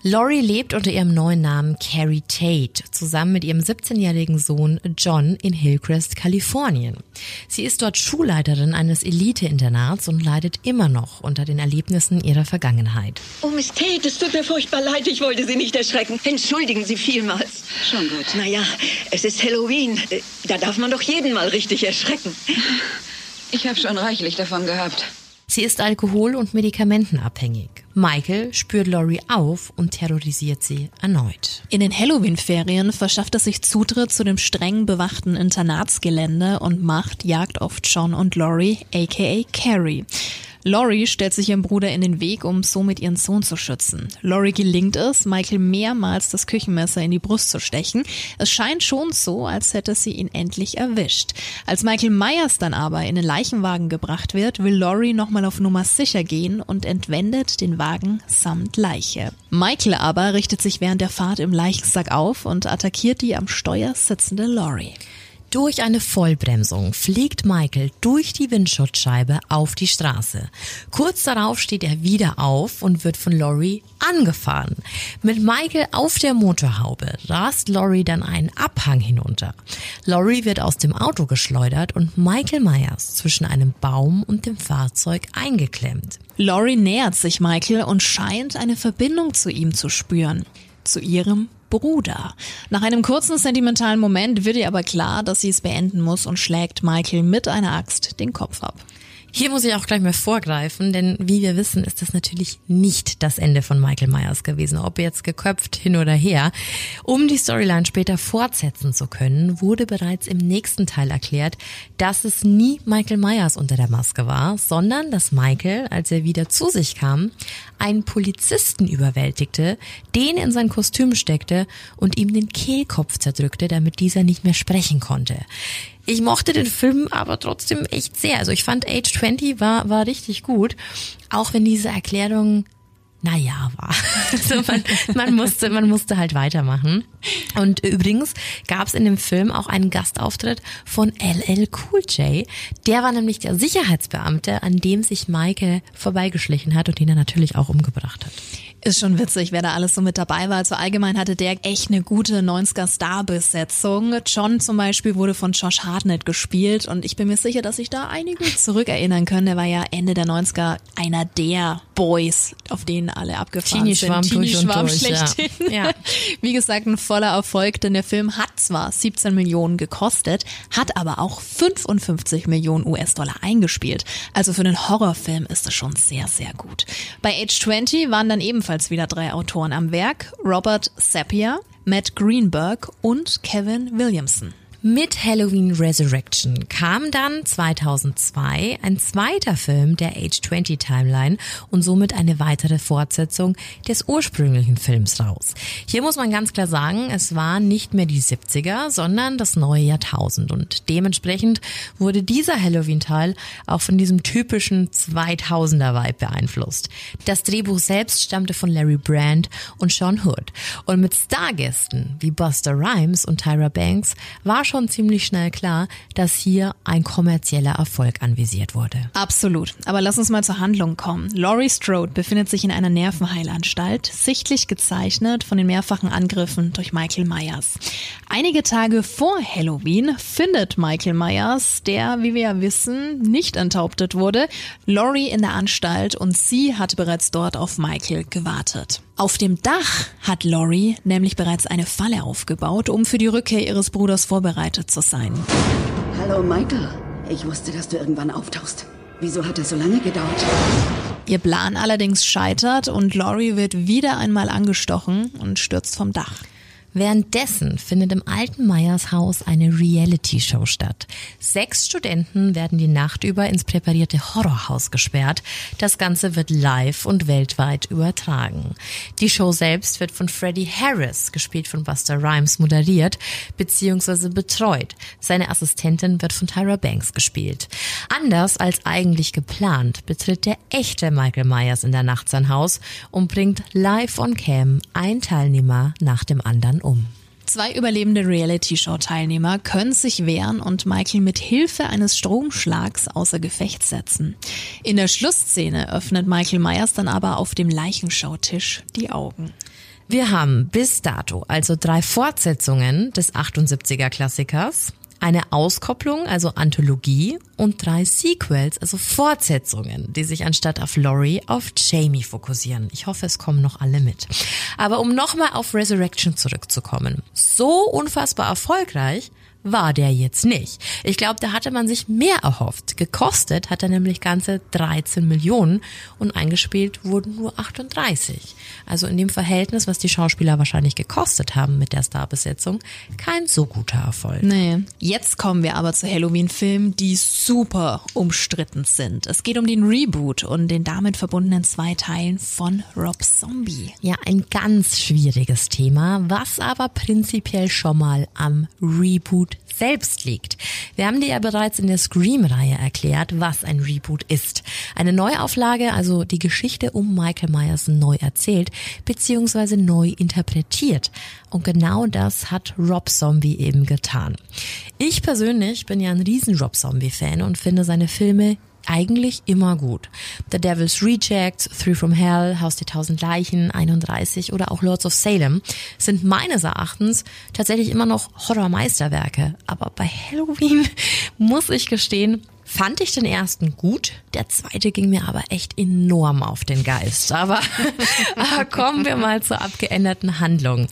Laurie lebt unter ihrem neuen Namen Carrie Tate zusammen mit ihrem 17-jährigen Sohn John in Hillcrest, Kalifornien. Sie ist dort Schulleiterin eines Elite-Internats und leidet immer noch unter den Erlebnissen ihrer Vergangenheit. Oh, Miss Tate, es tut mir furchtbar leid. Ich wollte Sie nicht erschrecken. Entschuldigen Sie vielmals. Schon gut. Naja, es ist Halloween. Äh, Da darf man doch jeden mal richtig erschrecken. Ich habe schon reichlich davon gehabt. Sie ist alkohol- und medikamentenabhängig. Michael spürt Laurie auf und terrorisiert sie erneut. In den Halloween-Ferien verschafft er sich Zutritt zu dem streng bewachten Internatsgelände und macht Jagd auf John und Laurie, aka Carrie. Laurie stellt sich ihrem Bruder in den Weg, um somit ihren Sohn zu schützen. Laurie gelingt es, Michael mehrmals das Küchenmesser in die Brust zu stechen. Es scheint schon so, als hätte sie ihn endlich erwischt. Als Michael Myers dann aber in den Leichenwagen gebracht wird, will Laurie nochmal auf Nummer sicher gehen und entwendet den Wagen samt Leiche. Michael aber richtet sich während der Fahrt im Leichensack auf und attackiert die am Steuer sitzende Laurie. Durch eine Vollbremsung fliegt Michael durch die Windschutzscheibe auf die Straße. Kurz darauf steht er wieder auf und wird von Laurie angefahren. Mit Michael auf der Motorhaube rast Laurie dann einen Abhang hinunter. Laurie wird aus dem Auto geschleudert und Michael Myers zwischen einem Baum und dem Fahrzeug eingeklemmt. Laurie nähert sich Michael und scheint eine Verbindung zu ihm zu spüren. Zu ihrem Bruder. Nach einem kurzen sentimentalen Moment wird ihr aber klar, dass sie es beenden muss und schlägt Michael mit einer Axt den Kopf ab. Hier muss ich auch gleich mal vorgreifen, denn wie wir wissen, ist das natürlich nicht das Ende von Michael Myers gewesen, ob jetzt geköpft hin oder her. Um die Storyline später fortsetzen zu können, wurde bereits im nächsten Teil erklärt, dass es nie Michael Myers unter der Maske war, sondern dass Michael, als er wieder zu sich kam, einen Polizisten überwältigte, den in sein Kostüm steckte und ihm den Kehlkopf zerdrückte, damit dieser nicht mehr sprechen konnte. Ich mochte den Film aber trotzdem echt sehr. Also ich fand Age 20 war, war richtig gut. Auch wenn diese Erklärung naja, war. Also man, man, musste, man musste halt weitermachen. Und übrigens gab es in dem Film auch einen Gastauftritt von LL Cool J. Der war nämlich der Sicherheitsbeamte, an dem sich Michael vorbeigeschlichen hat und den er natürlich auch umgebracht hat. Ist schon witzig, wer da alles so mit dabei war. Also allgemein hatte der echt eine gute 90er Star-Besetzung. John zum Beispiel wurde von Josh Hartnett gespielt und ich bin mir sicher, dass sich da einige zurückerinnern können. Der war ja Ende der 90er einer der Boys, auf denen alle abgefahren Teenie sind. Schwarm durch und Schwarm durch, schlechthin. Ja. Ja. Wie gesagt, ein voller Erfolg, denn der Film hat zwar 17 Millionen gekostet, hat aber auch 55 Millionen US-Dollar eingespielt. Also für einen Horrorfilm ist es schon sehr, sehr gut. Bei Age 20 waren dann ebenfalls ebenfalls wieder drei Autoren am Werk, Robert Sapir, Matt Greenberg und Kevin Williamson. Mit Halloween Resurrection kam dann 2002 ein zweiter Film der Age 20 Timeline und somit eine weitere Fortsetzung des ursprünglichen Films raus. Hier muss man ganz klar sagen, es war nicht mehr die 70er, sondern das neue Jahrtausend und dementsprechend wurde dieser Halloween-Teil auch von diesem typischen 2000er-Vibe beeinflusst. Das Drehbuch selbst stammte von Larry Brand und Sean Hood und mit Stargästen wie Buster Rhymes und Tyra Banks war schon ziemlich schnell klar, dass hier ein kommerzieller Erfolg anvisiert wurde. Absolut. Aber lass uns mal zur Handlung kommen. Laurie Strode befindet sich in einer Nervenheilanstalt, sichtlich gezeichnet von den mehrfachen Angriffen durch Michael Myers. Einige Tage vor Halloween findet Michael Myers, der, wie wir ja wissen, nicht enthauptet wurde, Laurie in der Anstalt und sie hat bereits dort auf Michael gewartet. Auf dem Dach hat Laurie nämlich bereits eine Falle aufgebaut, um für die Rückkehr ihres Bruders vorbereitet zu sein. Hallo Michael, ich wusste, dass du irgendwann auftauchst. Wieso hat das so lange gedauert? Ihr Plan allerdings scheitert und Laurie wird wieder einmal angestochen und stürzt vom Dach. Währenddessen findet im alten Meyers Haus eine Reality-Show statt. Sechs Studenten werden die Nacht über ins präparierte Horrorhaus gesperrt. Das Ganze wird live und weltweit übertragen. Die Show selbst wird von Freddie Harris, gespielt von Buster Rhymes, moderiert bzw. betreut. Seine Assistentin wird von Tyra Banks gespielt. Anders als eigentlich geplant betritt der echte Michael Myers in der Nacht sein Haus und bringt live on cam ein Teilnehmer nach dem anderen um. Zwei überlebende Reality-Show-Teilnehmer können sich wehren und Michael mit Hilfe eines Stromschlags außer Gefecht setzen. In der Schlussszene öffnet Michael Myers dann aber auf dem Leichenschautisch die Augen. Wir haben bis dato also drei Fortsetzungen des 78er Klassikers, eine Auskopplung, also Anthologie und drei Sequels, also Fortsetzungen, die sich anstatt auf Laurie auf Jamie fokussieren. Ich hoffe, es kommen noch alle mit. Aber um nochmal auf Resurrection zurückzukommen. So unfassbar erfolgreich war der jetzt nicht. Ich glaube, da hatte man sich mehr erhofft. Gekostet hat er nämlich ganze 13 Millionen und eingespielt wurden nur 38. Also in dem Verhältnis, was die Schauspieler wahrscheinlich gekostet haben mit der Starbesetzung, kein so guter Erfolg. Nee. Jetzt kommen wir aber zu Halloween-Filmen, die super umstritten sind. Es geht um den Reboot und den damit verbundenen zwei Teilen von Rob Zombie. Ja, ein ganz schwieriges Thema, was aber prinzipiell schon mal am Reboot selbst liegt. Wir haben dir ja bereits in der Scream-Reihe erklärt, was ein Reboot ist. Eine Neuauflage, also die Geschichte um Michael Myers neu erzählt, beziehungsweise neu interpretiert. Und genau das hat Rob Zombie eben getan. Ich persönlich bin ja ein riesen Rob Zombie-Fan und finde seine Filme eigentlich immer gut. The Devil's Rejects, Three from Hell, Haus der Tausend Leichen, 31 oder auch Lords of Salem sind meines Erachtens tatsächlich immer noch Horrormeisterwerke. Aber bei Halloween muss ich gestehen, fand ich den ersten gut. Der zweite ging mir aber echt enorm auf den Geist. Aber, aber kommen wir mal zur abgeänderten Handlung.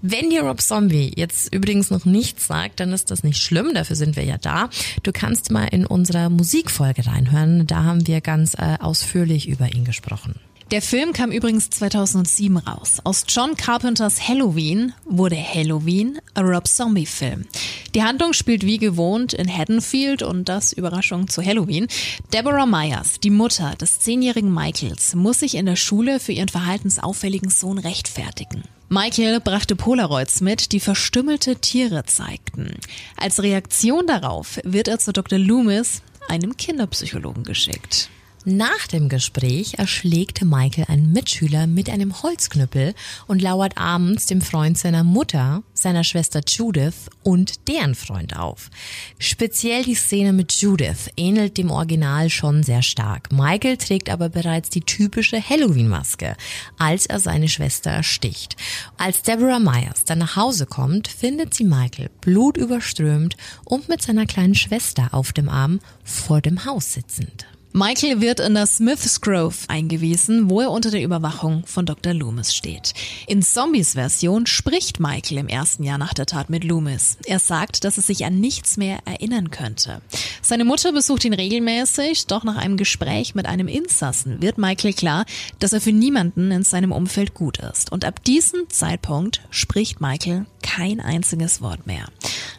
Wenn dir Rob Zombie jetzt übrigens noch nichts sagt, dann ist das nicht schlimm. Dafür sind wir ja da. Du kannst mal in unserer Musikfolge reinhören. Da haben wir ganz äh, ausführlich über ihn gesprochen. Der Film kam übrigens 2007 raus. Aus John Carpenters Halloween wurde Halloween ein Rob Zombie Film. Die Handlung spielt wie gewohnt in Haddonfield und das Überraschung zu Halloween. Deborah Myers, die Mutter des zehnjährigen Michaels, muss sich in der Schule für ihren verhaltensauffälligen Sohn rechtfertigen. Michael brachte Polaroids mit, die verstümmelte Tiere zeigten. Als Reaktion darauf wird er zu Dr. Loomis, einem Kinderpsychologen, geschickt. Nach dem Gespräch erschlägt Michael einen Mitschüler mit einem Holzknüppel und lauert abends dem Freund seiner Mutter, seiner Schwester Judith und deren Freund auf. Speziell die Szene mit Judith ähnelt dem Original schon sehr stark. Michael trägt aber bereits die typische Halloween-Maske, als er seine Schwester ersticht. Als Deborah Myers dann nach Hause kommt, findet sie Michael blutüberströmt und mit seiner kleinen Schwester auf dem Arm vor dem Haus sitzend. Michael wird in das Smiths Grove eingewiesen, wo er unter der Überwachung von Dr. Loomis steht. In Zombies Version spricht Michael im ersten Jahr nach der Tat mit Loomis. Er sagt, dass er sich an nichts mehr erinnern könnte. Seine Mutter besucht ihn regelmäßig, doch nach einem Gespräch mit einem Insassen wird Michael klar, dass er für niemanden in seinem Umfeld gut ist. Und ab diesem Zeitpunkt spricht Michael kein einziges Wort mehr.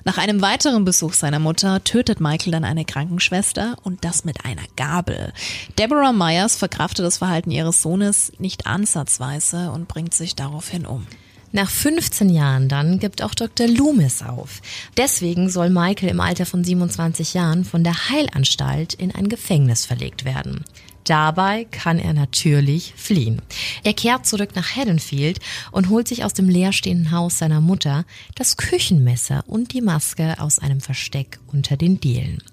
Nach einem weiteren Besuch seiner Mutter tötet Michael dann eine Krankenschwester und das mit einer Gabel. Deborah Myers verkraftet das Verhalten ihres Sohnes nicht ansatzweise und bringt sich daraufhin um. Nach 15 Jahren dann gibt auch Dr. Loomis auf. Deswegen soll Michael im Alter von 27 Jahren von der Heilanstalt in ein Gefängnis verlegt werden. Dabei kann er natürlich fliehen. Er kehrt zurück nach Haddonfield und holt sich aus dem leerstehenden Haus seiner Mutter das Küchenmesser und die Maske aus einem Versteck unter den Dielen.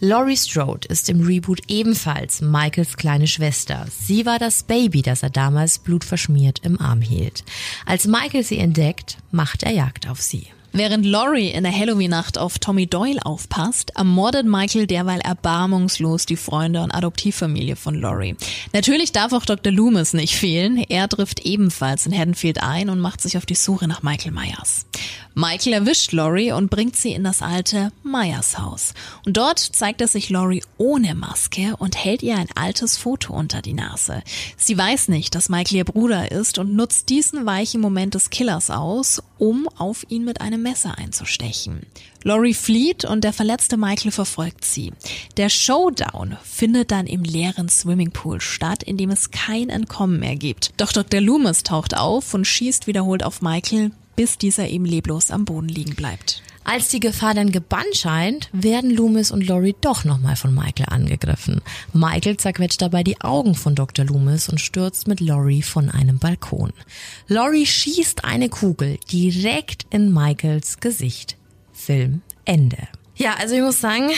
Laurie Strode ist im Reboot ebenfalls Michaels kleine Schwester. Sie war das Baby, das er damals blutverschmiert im Arm hielt. Als Michael sie entdeckt, macht er Jagd auf sie. Während Laurie in der Halloween-Nacht auf Tommy Doyle aufpasst, ermordet Michael derweil erbarmungslos die Freunde und Adoptivfamilie von Laurie. Natürlich darf auch Dr. Loomis nicht fehlen. Er trifft ebenfalls in Haddonfield ein und macht sich auf die Suche nach Michael Myers. Michael erwischt Laurie und bringt sie in das alte Myers Haus. Und dort zeigt er sich Laurie ohne Maske und hält ihr ein altes Foto unter die Nase. Sie weiß nicht, dass Michael ihr Bruder ist und nutzt diesen weichen Moment des Killers aus, um auf ihn mit einem Messer einzustechen. Laurie flieht und der verletzte Michael verfolgt sie. Der Showdown findet dann im leeren Swimmingpool statt, in dem es kein Entkommen mehr gibt. Doch Dr. Loomis taucht auf und schießt wiederholt auf Michael, bis dieser eben leblos am Boden liegen bleibt. Als die Gefahr dann gebannt scheint, werden Loomis und Laurie doch nochmal von Michael angegriffen. Michael zerquetscht dabei die Augen von Dr. Loomis und stürzt mit Laurie von einem Balkon. Laurie schießt eine Kugel direkt in Michaels Gesicht. Film Ende. Ja, also ich muss sagen,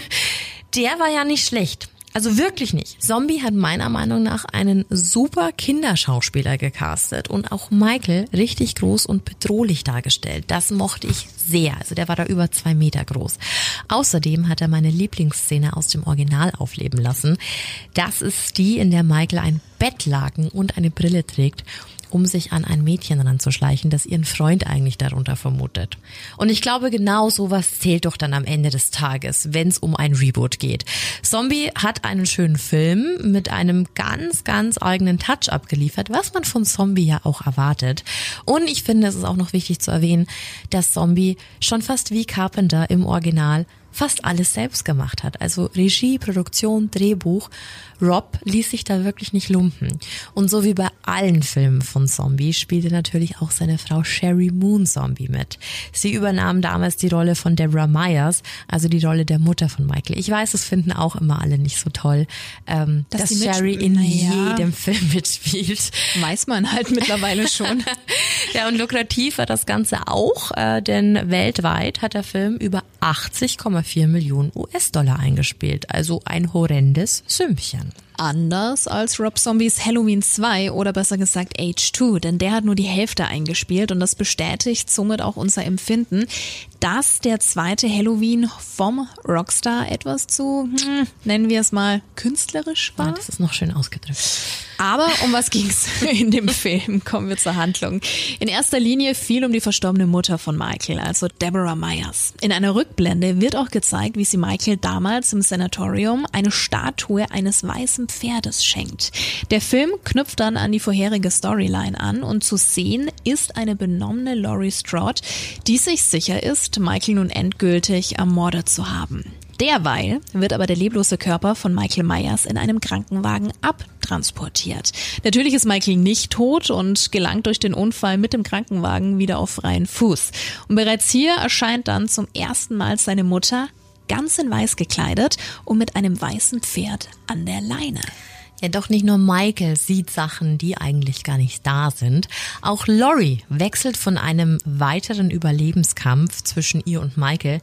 der war ja nicht schlecht. Also wirklich nicht. Zombie hat meiner Meinung nach einen super Kinderschauspieler gecastet und auch Michael richtig groß und bedrohlich dargestellt. Das mochte ich sehr. Also der war da über zwei Meter groß. Außerdem hat er meine Lieblingsszene aus dem Original aufleben lassen. Das ist die, in der Michael ein Bettlaken und eine Brille trägt um sich an ein Mädchen ranzuschleichen, das ihren Freund eigentlich darunter vermutet. Und ich glaube, genau sowas zählt doch dann am Ende des Tages, wenn es um ein Reboot geht. Zombie hat einen schönen Film mit einem ganz, ganz eigenen Touch abgeliefert, was man von Zombie ja auch erwartet. Und ich finde, es ist auch noch wichtig zu erwähnen, dass Zombie schon fast wie Carpenter im Original fast alles selbst gemacht hat. Also Regie, Produktion, Drehbuch. Rob ließ sich da wirklich nicht lumpen. Und so wie bei allen Filmen von Zombie spielte natürlich auch seine Frau Sherry Moon Zombie mit. Sie übernahm damals die Rolle von Deborah Myers, also die Rolle der Mutter von Michael. Ich weiß, es finden auch immer alle nicht so toll, ähm, dass, dass Sherry in ja. jedem Film mitspielt. Weiß man halt mittlerweile schon. ja, und lukrativ war das Ganze auch, äh, denn weltweit hat der Film über 80,4 Millionen US-Dollar eingespielt. Also ein horrendes Sümmchen anders als Rob Zombies Halloween 2 oder besser gesagt Age 2, denn der hat nur die Hälfte eingespielt und das bestätigt somit auch unser Empfinden, dass der zweite Halloween vom Rockstar etwas zu, hm, nennen wir es mal, künstlerisch war. Ja, das ist noch schön ausgedrückt. Aber um was ging's in dem Film? Kommen wir zur Handlung. In erster Linie viel um die verstorbene Mutter von Michael, also Deborah Myers. In einer Rückblende wird auch gezeigt, wie sie Michael damals im Sanatorium eine Statue eines weißen Pferdes schenkt. Der Film knüpft dann an die vorherige Storyline an und zu sehen ist eine benommene Laurie Strode, die sich sicher ist, Michael nun endgültig ermordet zu haben. Derweil wird aber der leblose Körper von Michael Myers in einem Krankenwagen abtransportiert. Natürlich ist Michael nicht tot und gelangt durch den Unfall mit dem Krankenwagen wieder auf freien Fuß. Und bereits hier erscheint dann zum ersten Mal seine Mutter ganz in weiß gekleidet und mit einem weißen Pferd an der Leine. Ja, doch nicht nur Michael sieht Sachen, die eigentlich gar nicht da sind. Auch Laurie wechselt von einem weiteren Überlebenskampf zwischen ihr und Michael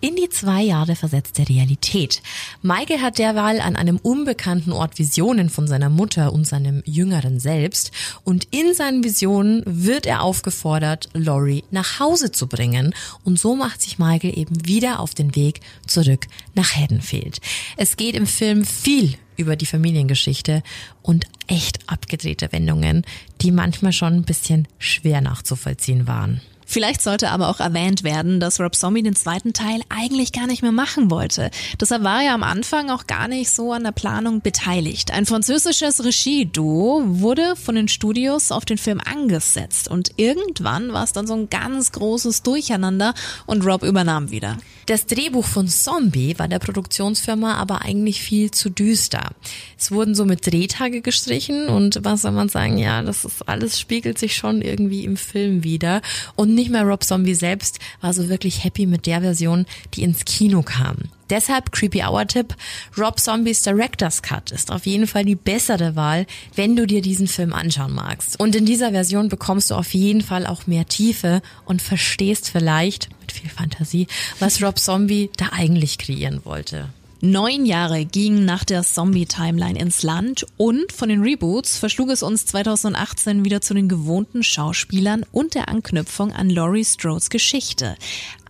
in die zwei Jahre versetzte Realität. Michael hat derweil an einem unbekannten Ort Visionen von seiner Mutter und seinem jüngeren Selbst und in seinen Visionen wird er aufgefordert, Laurie nach Hause zu bringen und so macht sich Michael eben wieder auf den Weg zurück nach Haddonfield. Es geht im Film viel über die Familiengeschichte und echt abgedrehte Wendungen, die manchmal schon ein bisschen schwer nachzuvollziehen waren. Vielleicht sollte aber auch erwähnt werden, dass Rob Zombie den zweiten Teil eigentlich gar nicht mehr machen wollte. Deshalb war er am Anfang auch gar nicht so an der Planung beteiligt. Ein französisches Regie-Duo wurde von den Studios auf den Film angesetzt und irgendwann war es dann so ein ganz großes Durcheinander und Rob übernahm wieder. Das Drehbuch von Zombie war der Produktionsfirma aber eigentlich viel zu düster. Es wurden so mit Drehtage gestrichen und was soll man sagen, ja, das ist alles spiegelt sich schon irgendwie im Film wieder und nicht mehr Rob Zombie selbst war so wirklich happy mit der Version, die ins Kino kam. Deshalb Creepy Hour Tipp, Rob Zombies Director's Cut ist auf jeden Fall die bessere Wahl, wenn du dir diesen Film anschauen magst. Und in dieser Version bekommst du auf jeden Fall auch mehr Tiefe und verstehst vielleicht, mit viel Fantasie, was Rob Zombie da eigentlich kreieren wollte. Neun Jahre gingen nach der Zombie-Timeline ins Land und von den Reboots verschlug es uns 2018 wieder zu den gewohnten Schauspielern und der Anknüpfung an Laurie Strodes Geschichte.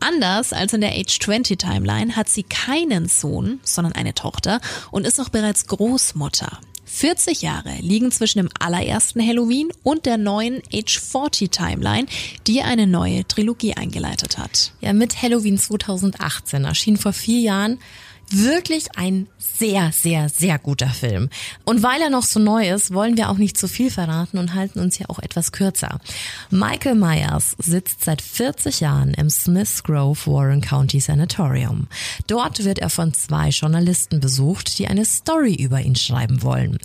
Anders als in der Age 20 Timeline hat sie keinen Sohn, sondern eine Tochter und ist auch bereits Großmutter. 40 Jahre liegen zwischen dem allerersten Halloween und der neuen Age 40 Timeline, die eine neue Trilogie eingeleitet hat. Ja, mit Halloween 2018 erschien vor vier Jahren wirklich ein sehr, sehr, sehr guter Film. Und weil er noch so neu ist, wollen wir auch nicht zu viel verraten und halten uns hier auch etwas kürzer. Michael Myers sitzt seit 40 Jahren im Smiths Grove Warren County Sanatorium. Dort wird er von zwei Journalisten besucht, die eine Story über ihn schreiben wollen.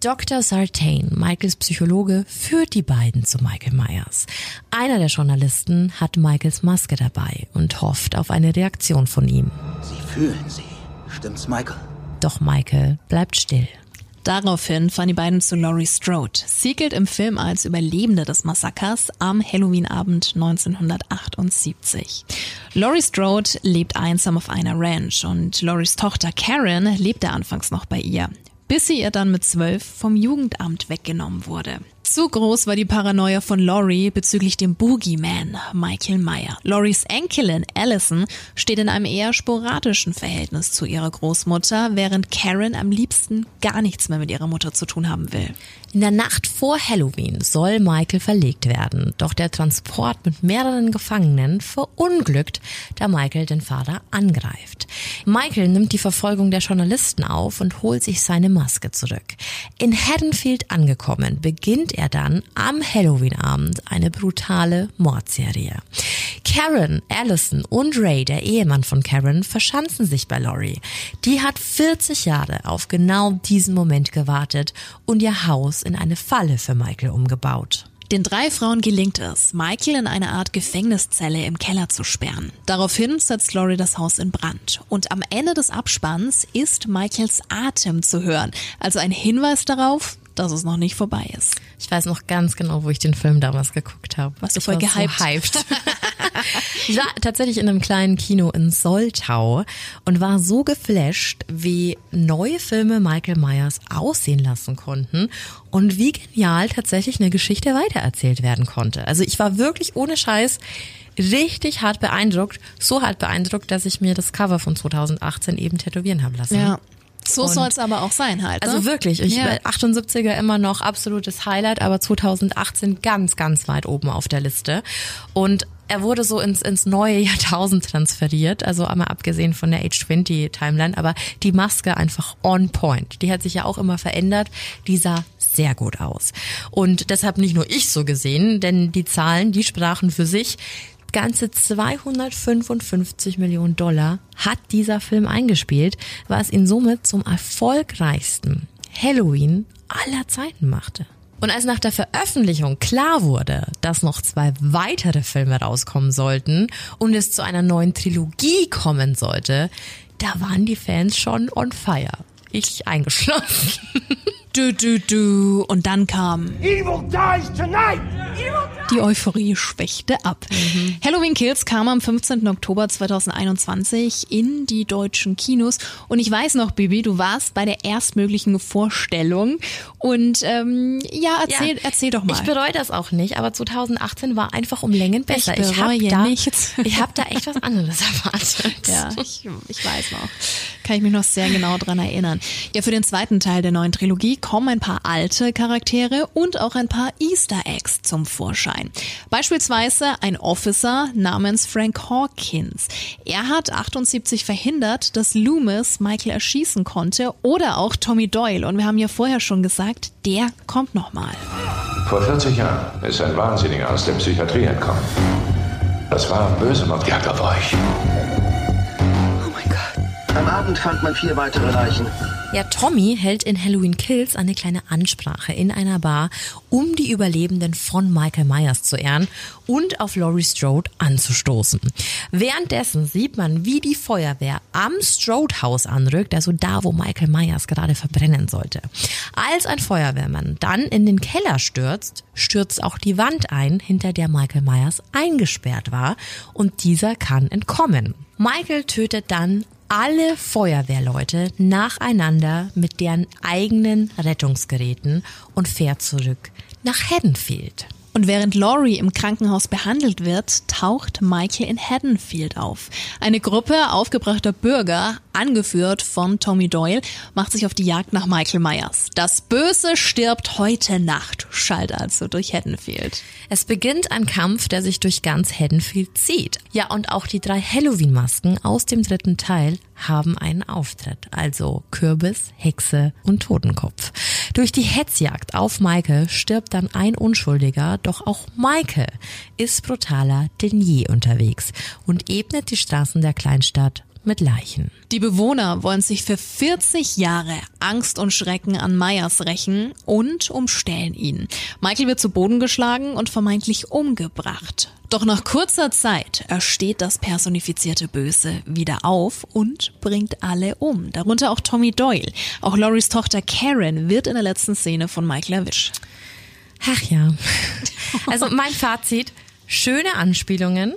Dr. Sartain, Michaels Psychologe, führt die beiden zu Michael Myers. Einer der Journalisten hat Michaels Maske dabei und hofft auf eine Reaktion von ihm. Sie fühlen sie. Stimmt's, Michael? Doch Michael bleibt still. Daraufhin fahren die beiden zu Laurie Strode. Sie gilt im Film als Überlebende des Massakers am Halloween-Abend 1978. Laurie Strode lebt einsam auf einer Ranch und Lauries Tochter Karen lebte anfangs noch bei ihr, bis sie ihr dann mit zwölf vom Jugendamt weggenommen wurde. Zu groß war die Paranoia von Laurie bezüglich dem Boogeyman Michael Meyer. Lauries Enkelin Allison steht in einem eher sporadischen Verhältnis zu ihrer Großmutter, während Karen am liebsten gar nichts mehr mit ihrer Mutter zu tun haben will. In der Nacht vor Halloween soll Michael verlegt werden, doch der Transport mit mehreren Gefangenen verunglückt, da Michael den Vater angreift. Michael nimmt die Verfolgung der Journalisten auf und holt sich seine Maske zurück. In Haddonfield angekommen, beginnt er dann am Halloween-Abend eine brutale Mordserie. Karen, Allison und Ray, der Ehemann von Karen, verschanzen sich bei Laurie. Die hat 40 Jahre auf genau diesen Moment gewartet und ihr Haus in eine Falle für Michael umgebaut. Den drei Frauen gelingt es, Michael in eine Art Gefängniszelle im Keller zu sperren. Daraufhin setzt Laurie das Haus in Brand. Und am Ende des Abspanns ist Michaels Atem zu hören. Also ein Hinweis darauf, dass es noch nicht vorbei ist. Ich weiß noch ganz genau, wo ich den Film damals geguckt habe. Was du voll gehypt. So ich war tatsächlich in einem kleinen Kino in Soltau und war so geflasht, wie neue Filme Michael Myers aussehen lassen konnten und wie genial tatsächlich eine Geschichte weitererzählt werden konnte. Also ich war wirklich ohne Scheiß richtig hart beeindruckt, so hart beeindruckt, dass ich mir das Cover von 2018 eben tätowieren habe lassen. Ja. So soll es aber auch sein halt. Ne? Also wirklich, ich ja. 78er immer noch absolutes Highlight, aber 2018 ganz, ganz weit oben auf der Liste. Und er wurde so ins, ins neue Jahrtausend transferiert, also einmal abgesehen von der Age 20 Timeline, aber die Maske einfach on point. Die hat sich ja auch immer verändert. Die sah sehr gut aus. Und deshalb nicht nur ich so gesehen, denn die Zahlen, die sprachen für sich ganze 255 Millionen Dollar hat dieser Film eingespielt, was ihn somit zum erfolgreichsten Halloween aller Zeiten machte. Und als nach der Veröffentlichung klar wurde, dass noch zwei weitere Filme rauskommen sollten und es zu einer neuen Trilogie kommen sollte, da waren die Fans schon on fire. Ich eingeschlossen. Du, du, du. Und dann kam. Evil dies tonight! Die Euphorie schwächte ab. Mhm. Halloween Kills kam am 15. Oktober 2021 in die deutschen Kinos. Und ich weiß noch, Bibi, du warst bei der erstmöglichen Vorstellung. Und ähm, ja, erzähl, ja, erzähl doch mal. Ich bereue das auch nicht, aber 2018 war einfach um Längen besser. Ich bereue ich hab da, nichts. Ich habe da echt was anderes erwartet. Ja, ich, ich weiß noch. Kann ich mich noch sehr genau dran erinnern. Ja, für den zweiten Teil der neuen Trilogie kommen ein paar alte Charaktere und auch ein paar Easter Eggs zum Vorschein. Beispielsweise ein Officer namens Frank Hawkins. Er hat 78 verhindert, dass Loomis Michael erschießen konnte oder auch Tommy Doyle. Und wir haben ja vorher schon gesagt, der kommt nochmal. Vor 40 Jahren ist ein Wahnsinniger aus der Psychiatrie entkommen. Das war böse Mordjagd auf euch. Am Abend fand man vier weitere Leichen. Ja, Tommy hält in Halloween Kills eine kleine Ansprache in einer Bar, um die Überlebenden von Michael Myers zu ehren und auf Laurie Strode anzustoßen. Währenddessen sieht man, wie die Feuerwehr am Strode Haus anrückt, also da, wo Michael Myers gerade verbrennen sollte. Als ein Feuerwehrmann dann in den Keller stürzt, stürzt auch die Wand ein, hinter der Michael Myers eingesperrt war und dieser kann entkommen. Michael tötet dann alle Feuerwehrleute nacheinander mit deren eigenen Rettungsgeräten und fährt zurück nach Haddonfield. Und während Laurie im Krankenhaus behandelt wird, taucht Michael in Haddonfield auf. Eine Gruppe aufgebrachter Bürger, angeführt von Tommy Doyle, macht sich auf die Jagd nach Michael Myers. Das Böse stirbt heute Nacht, schallt also durch Haddonfield. Es beginnt ein Kampf, der sich durch ganz Haddonfield zieht. Ja, und auch die drei Halloween-Masken aus dem dritten Teil haben einen Auftritt, also Kürbis, Hexe und Totenkopf. Durch die Hetzjagd auf Michael stirbt dann ein Unschuldiger, doch auch Michael ist brutaler denn je unterwegs und ebnet die Straßen der Kleinstadt mit Leichen. Die Bewohner wollen sich für 40 Jahre Angst und Schrecken an Myers rächen und umstellen ihn. Michael wird zu Boden geschlagen und vermeintlich umgebracht. Doch nach kurzer Zeit ersteht das personifizierte Böse wieder auf und bringt alle um, darunter auch Tommy Doyle. Auch Loris Tochter Karen wird in der letzten Szene von Michael erwischt. Ach ja. Also mein Fazit, schöne Anspielungen,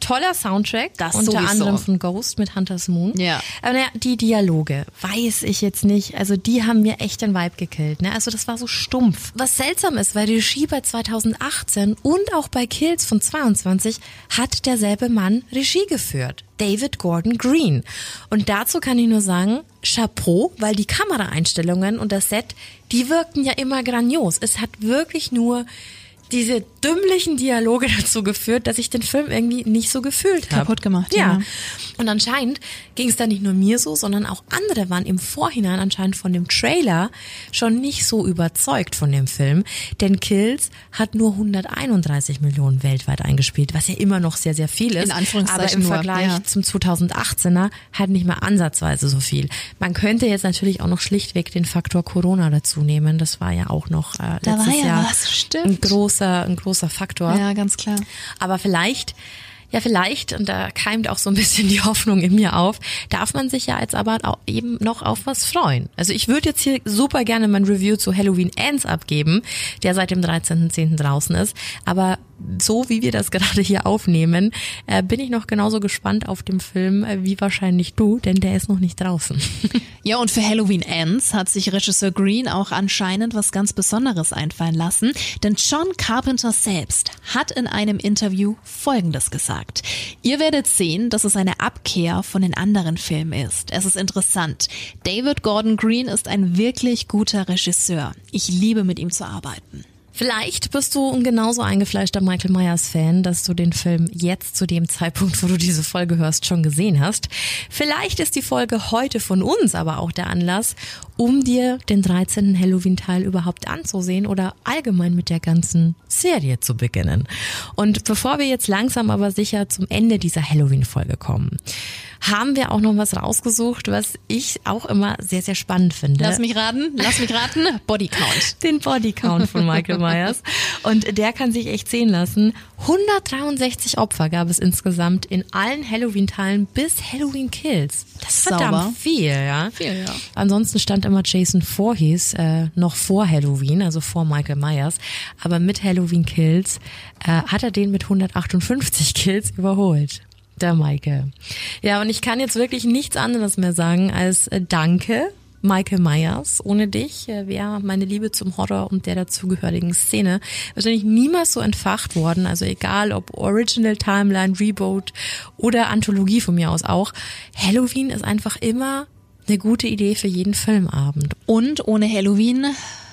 Toller Soundtrack, Das unter sowieso. anderem von Ghost mit Hunter's Moon. Ja. Aber naja, die Dialoge, weiß ich jetzt nicht. Also die haben mir echt den Vibe gekillt. Ne? Also das war so stumpf. Was seltsam ist, weil Regie bei 2018 und auch bei Kills von 22 hat derselbe Mann Regie geführt. David Gordon Green. Und dazu kann ich nur sagen, Chapeau, weil die Kameraeinstellungen und das Set, die wirkten ja immer grandios. Es hat wirklich nur diese dümmlichen Dialoge dazu geführt, dass ich den Film irgendwie nicht so gefühlt habe. Kaputt gemacht, ja. ja. Und anscheinend ging es da nicht nur mir so, sondern auch andere waren im Vorhinein anscheinend von dem Trailer schon nicht so überzeugt von dem Film. Denn Kills hat nur 131 Millionen weltweit eingespielt, was ja immer noch sehr, sehr viel ist. In Anführungszeichen Aber im nur, Vergleich ja. zum 2018er halt nicht mal ansatzweise so viel. Man könnte jetzt natürlich auch noch schlichtweg den Faktor Corona dazu nehmen. Das war ja auch noch äh, Da war letztes ja Jahr was, stimmt. ein großer, ein großer Faktor. Ja, ganz klar. Aber vielleicht, ja vielleicht, und da keimt auch so ein bisschen die Hoffnung in mir auf, darf man sich ja jetzt aber auch eben noch auf was freuen. Also ich würde jetzt hier super gerne mein Review zu Halloween Ends abgeben, der seit dem 13.10. draußen ist. Aber so wie wir das gerade hier aufnehmen, äh, bin ich noch genauso gespannt auf den Film äh, wie wahrscheinlich du, denn der ist noch nicht draußen. Ja, und für Halloween Ends hat sich Regisseur Green auch anscheinend was ganz Besonderes einfallen lassen, denn John Carpenter selbst hat in einem Interview Folgendes gesagt. Ihr werdet sehen, dass es eine Abkehr von den anderen Filmen ist. Es ist interessant. David Gordon Green ist ein wirklich guter Regisseur. Ich liebe mit ihm zu arbeiten. Vielleicht bist du ein genauso eingefleischter Michael Myers Fan, dass du den Film jetzt zu dem Zeitpunkt, wo du diese Folge hörst, schon gesehen hast. Vielleicht ist die Folge heute von uns aber auch der Anlass, um dir den 13. Halloween-Teil überhaupt anzusehen oder allgemein mit der ganzen Serie zu beginnen. Und bevor wir jetzt langsam aber sicher zum Ende dieser Halloween-Folge kommen, haben wir auch noch was rausgesucht, was ich auch immer sehr, sehr spannend finde. Lass mich raten, lass mich raten. Body Count. Den Body Count von Michael Myers. Und der kann sich echt sehen lassen. 163 Opfer gab es insgesamt in allen Halloween-Teilen bis Halloween Kills. Das ist verdammt Sauber. viel, ja. Viel, ja. Ansonsten stand immer Jason Voorhees äh, noch vor Halloween, also vor Michael Myers. Aber mit Halloween Kills äh, hat er den mit 158 Kills überholt. Der Michael. Ja, und ich kann jetzt wirklich nichts anderes mehr sagen als äh, Danke, Michael Myers. Ohne dich äh, wäre meine Liebe zum Horror und der dazugehörigen Szene wahrscheinlich niemals so entfacht worden. Also egal ob Original Timeline, Reboot oder Anthologie von mir aus auch. Halloween ist einfach immer eine gute Idee für jeden Filmabend. Und ohne Halloween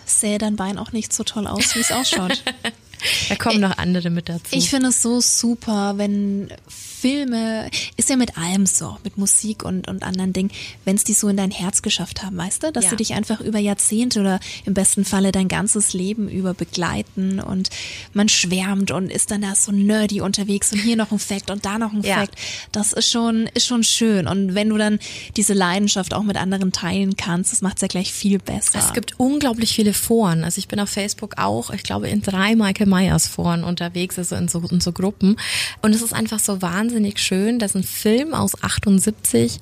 sähe dein Bein auch nicht so toll aus, wie es ausschaut. Da kommen noch andere mit dazu. Ich finde es so super, wenn Filme, ist ja mit allem so, mit Musik und, und anderen Dingen, wenn es die so in dein Herz geschafft haben, weißt du, dass Ja. sie dich einfach über Jahrzehnte oder im besten Falle dein ganzes Leben über begleiten und man schwärmt und ist dann da so nerdy unterwegs und hier noch ein Fact und da noch ein Ja. Fact. Das ist schon, ist schon schön. Und wenn du dann diese Leidenschaft auch mit anderen teilen kannst, das macht es ja gleich viel besser. Es gibt unglaublich viele Foren. Also ich bin auf Facebook auch, ich glaube, in drei Michael Myers Foren unterwegs, also in so, in so Gruppen. Und es ist einfach so wahnsinnig schön, dass ein Film aus 78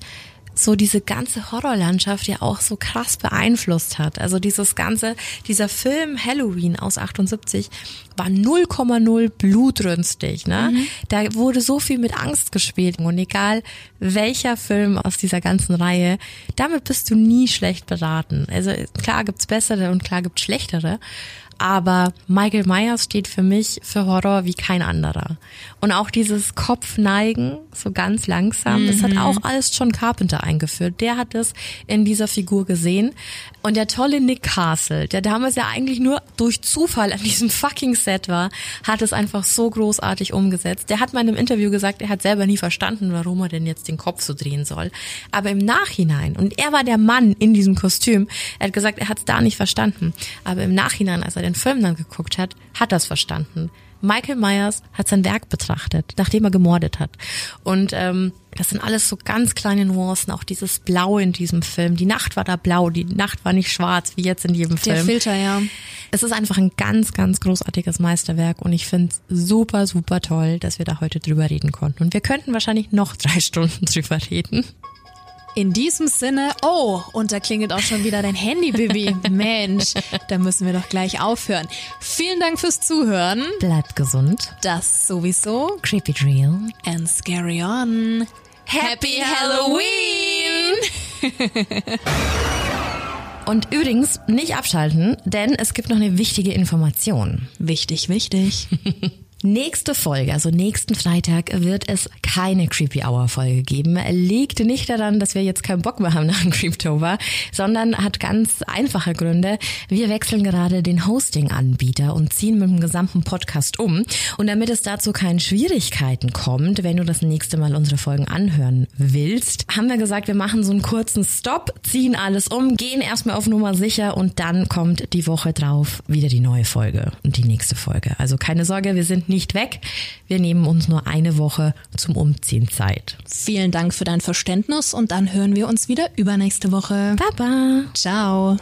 so diese ganze Horrorlandschaft ja auch so krass beeinflusst hat. Also dieses ganze, dieser Film Halloween aus 78 war 0,0 blutrünstig, ne? Da wurde so viel mit Angst gespielt und egal welcher Film aus dieser ganzen Reihe, damit bist du nie schlecht beraten. Also klar gibt's bessere und klar gibt's schlechtere, aber Michael Myers steht für mich für Horror wie kein anderer. Und auch dieses Kopfneigen, so ganz langsam, das hat auch alles John Carpenter eingeführt. Der hat es in dieser Figur gesehen. Und der tolle Nick Castle, der damals ja eigentlich nur durch Zufall an diesem fucking Set war, hat es einfach so großartig umgesetzt. Der hat mal in einem Interview gesagt, er hat selber nie verstanden, warum er denn jetzt den Kopf so drehen soll. Aber im Nachhinein, und er war der Mann in diesem Kostüm, er hat gesagt, er hat es da nicht verstanden. Aber im Nachhinein, als er den Film dann geguckt hat, hat es verstanden. Michael Myers hat sein Werk betrachtet, nachdem er gemordet hat. Und ähm, das sind alles so ganz kleine Nuancen, auch dieses Blau in diesem Film. Die Nacht war da blau, die Nacht war nicht schwarz, wie jetzt in jedem Film. Der Filter, ja. Es ist einfach ein ganz, ganz großartiges Meisterwerk und ich finde es super, super toll, dass wir da heute drüber reden konnten. Und wir könnten wahrscheinlich noch drei Stunden drüber reden. In diesem Sinne, oh, und da klingelt auch schon wieder dein Handy, Bibi. Mensch, da müssen wir doch gleich aufhören. Vielen Dank fürs Zuhören. Bleibt gesund. Das sowieso. Creepy Real. And scary on. Happy Halloween! Und übrigens nicht abschalten, denn es gibt noch eine wichtige Information. Wichtig, wichtig. Nächste Folge, also nächsten Freitag, wird es keine Creepy Hour Folge geben. Liegt nicht daran, dass wir jetzt keinen Bock mehr haben nach dem Creeptober, sondern hat ganz einfache Gründe. Wir wechseln gerade den Hosting-Anbieter und ziehen mit dem gesamten Podcast um. Und damit es dazu keinen Schwierigkeiten kommt, wenn du das nächste Mal unsere Folgen anhören willst, haben wir gesagt, wir machen so einen kurzen Stop, ziehen alles um, gehen erstmal auf Nummer sicher und dann kommt die Woche drauf wieder die neue Folge und die nächste Folge. Also keine Sorge, wir sind nicht weg. Wir nehmen uns nur eine Woche zum Umziehen Zeit. Vielen Dank für dein Verständnis und dann hören wir uns wieder übernächste Woche. Baba. Ciao.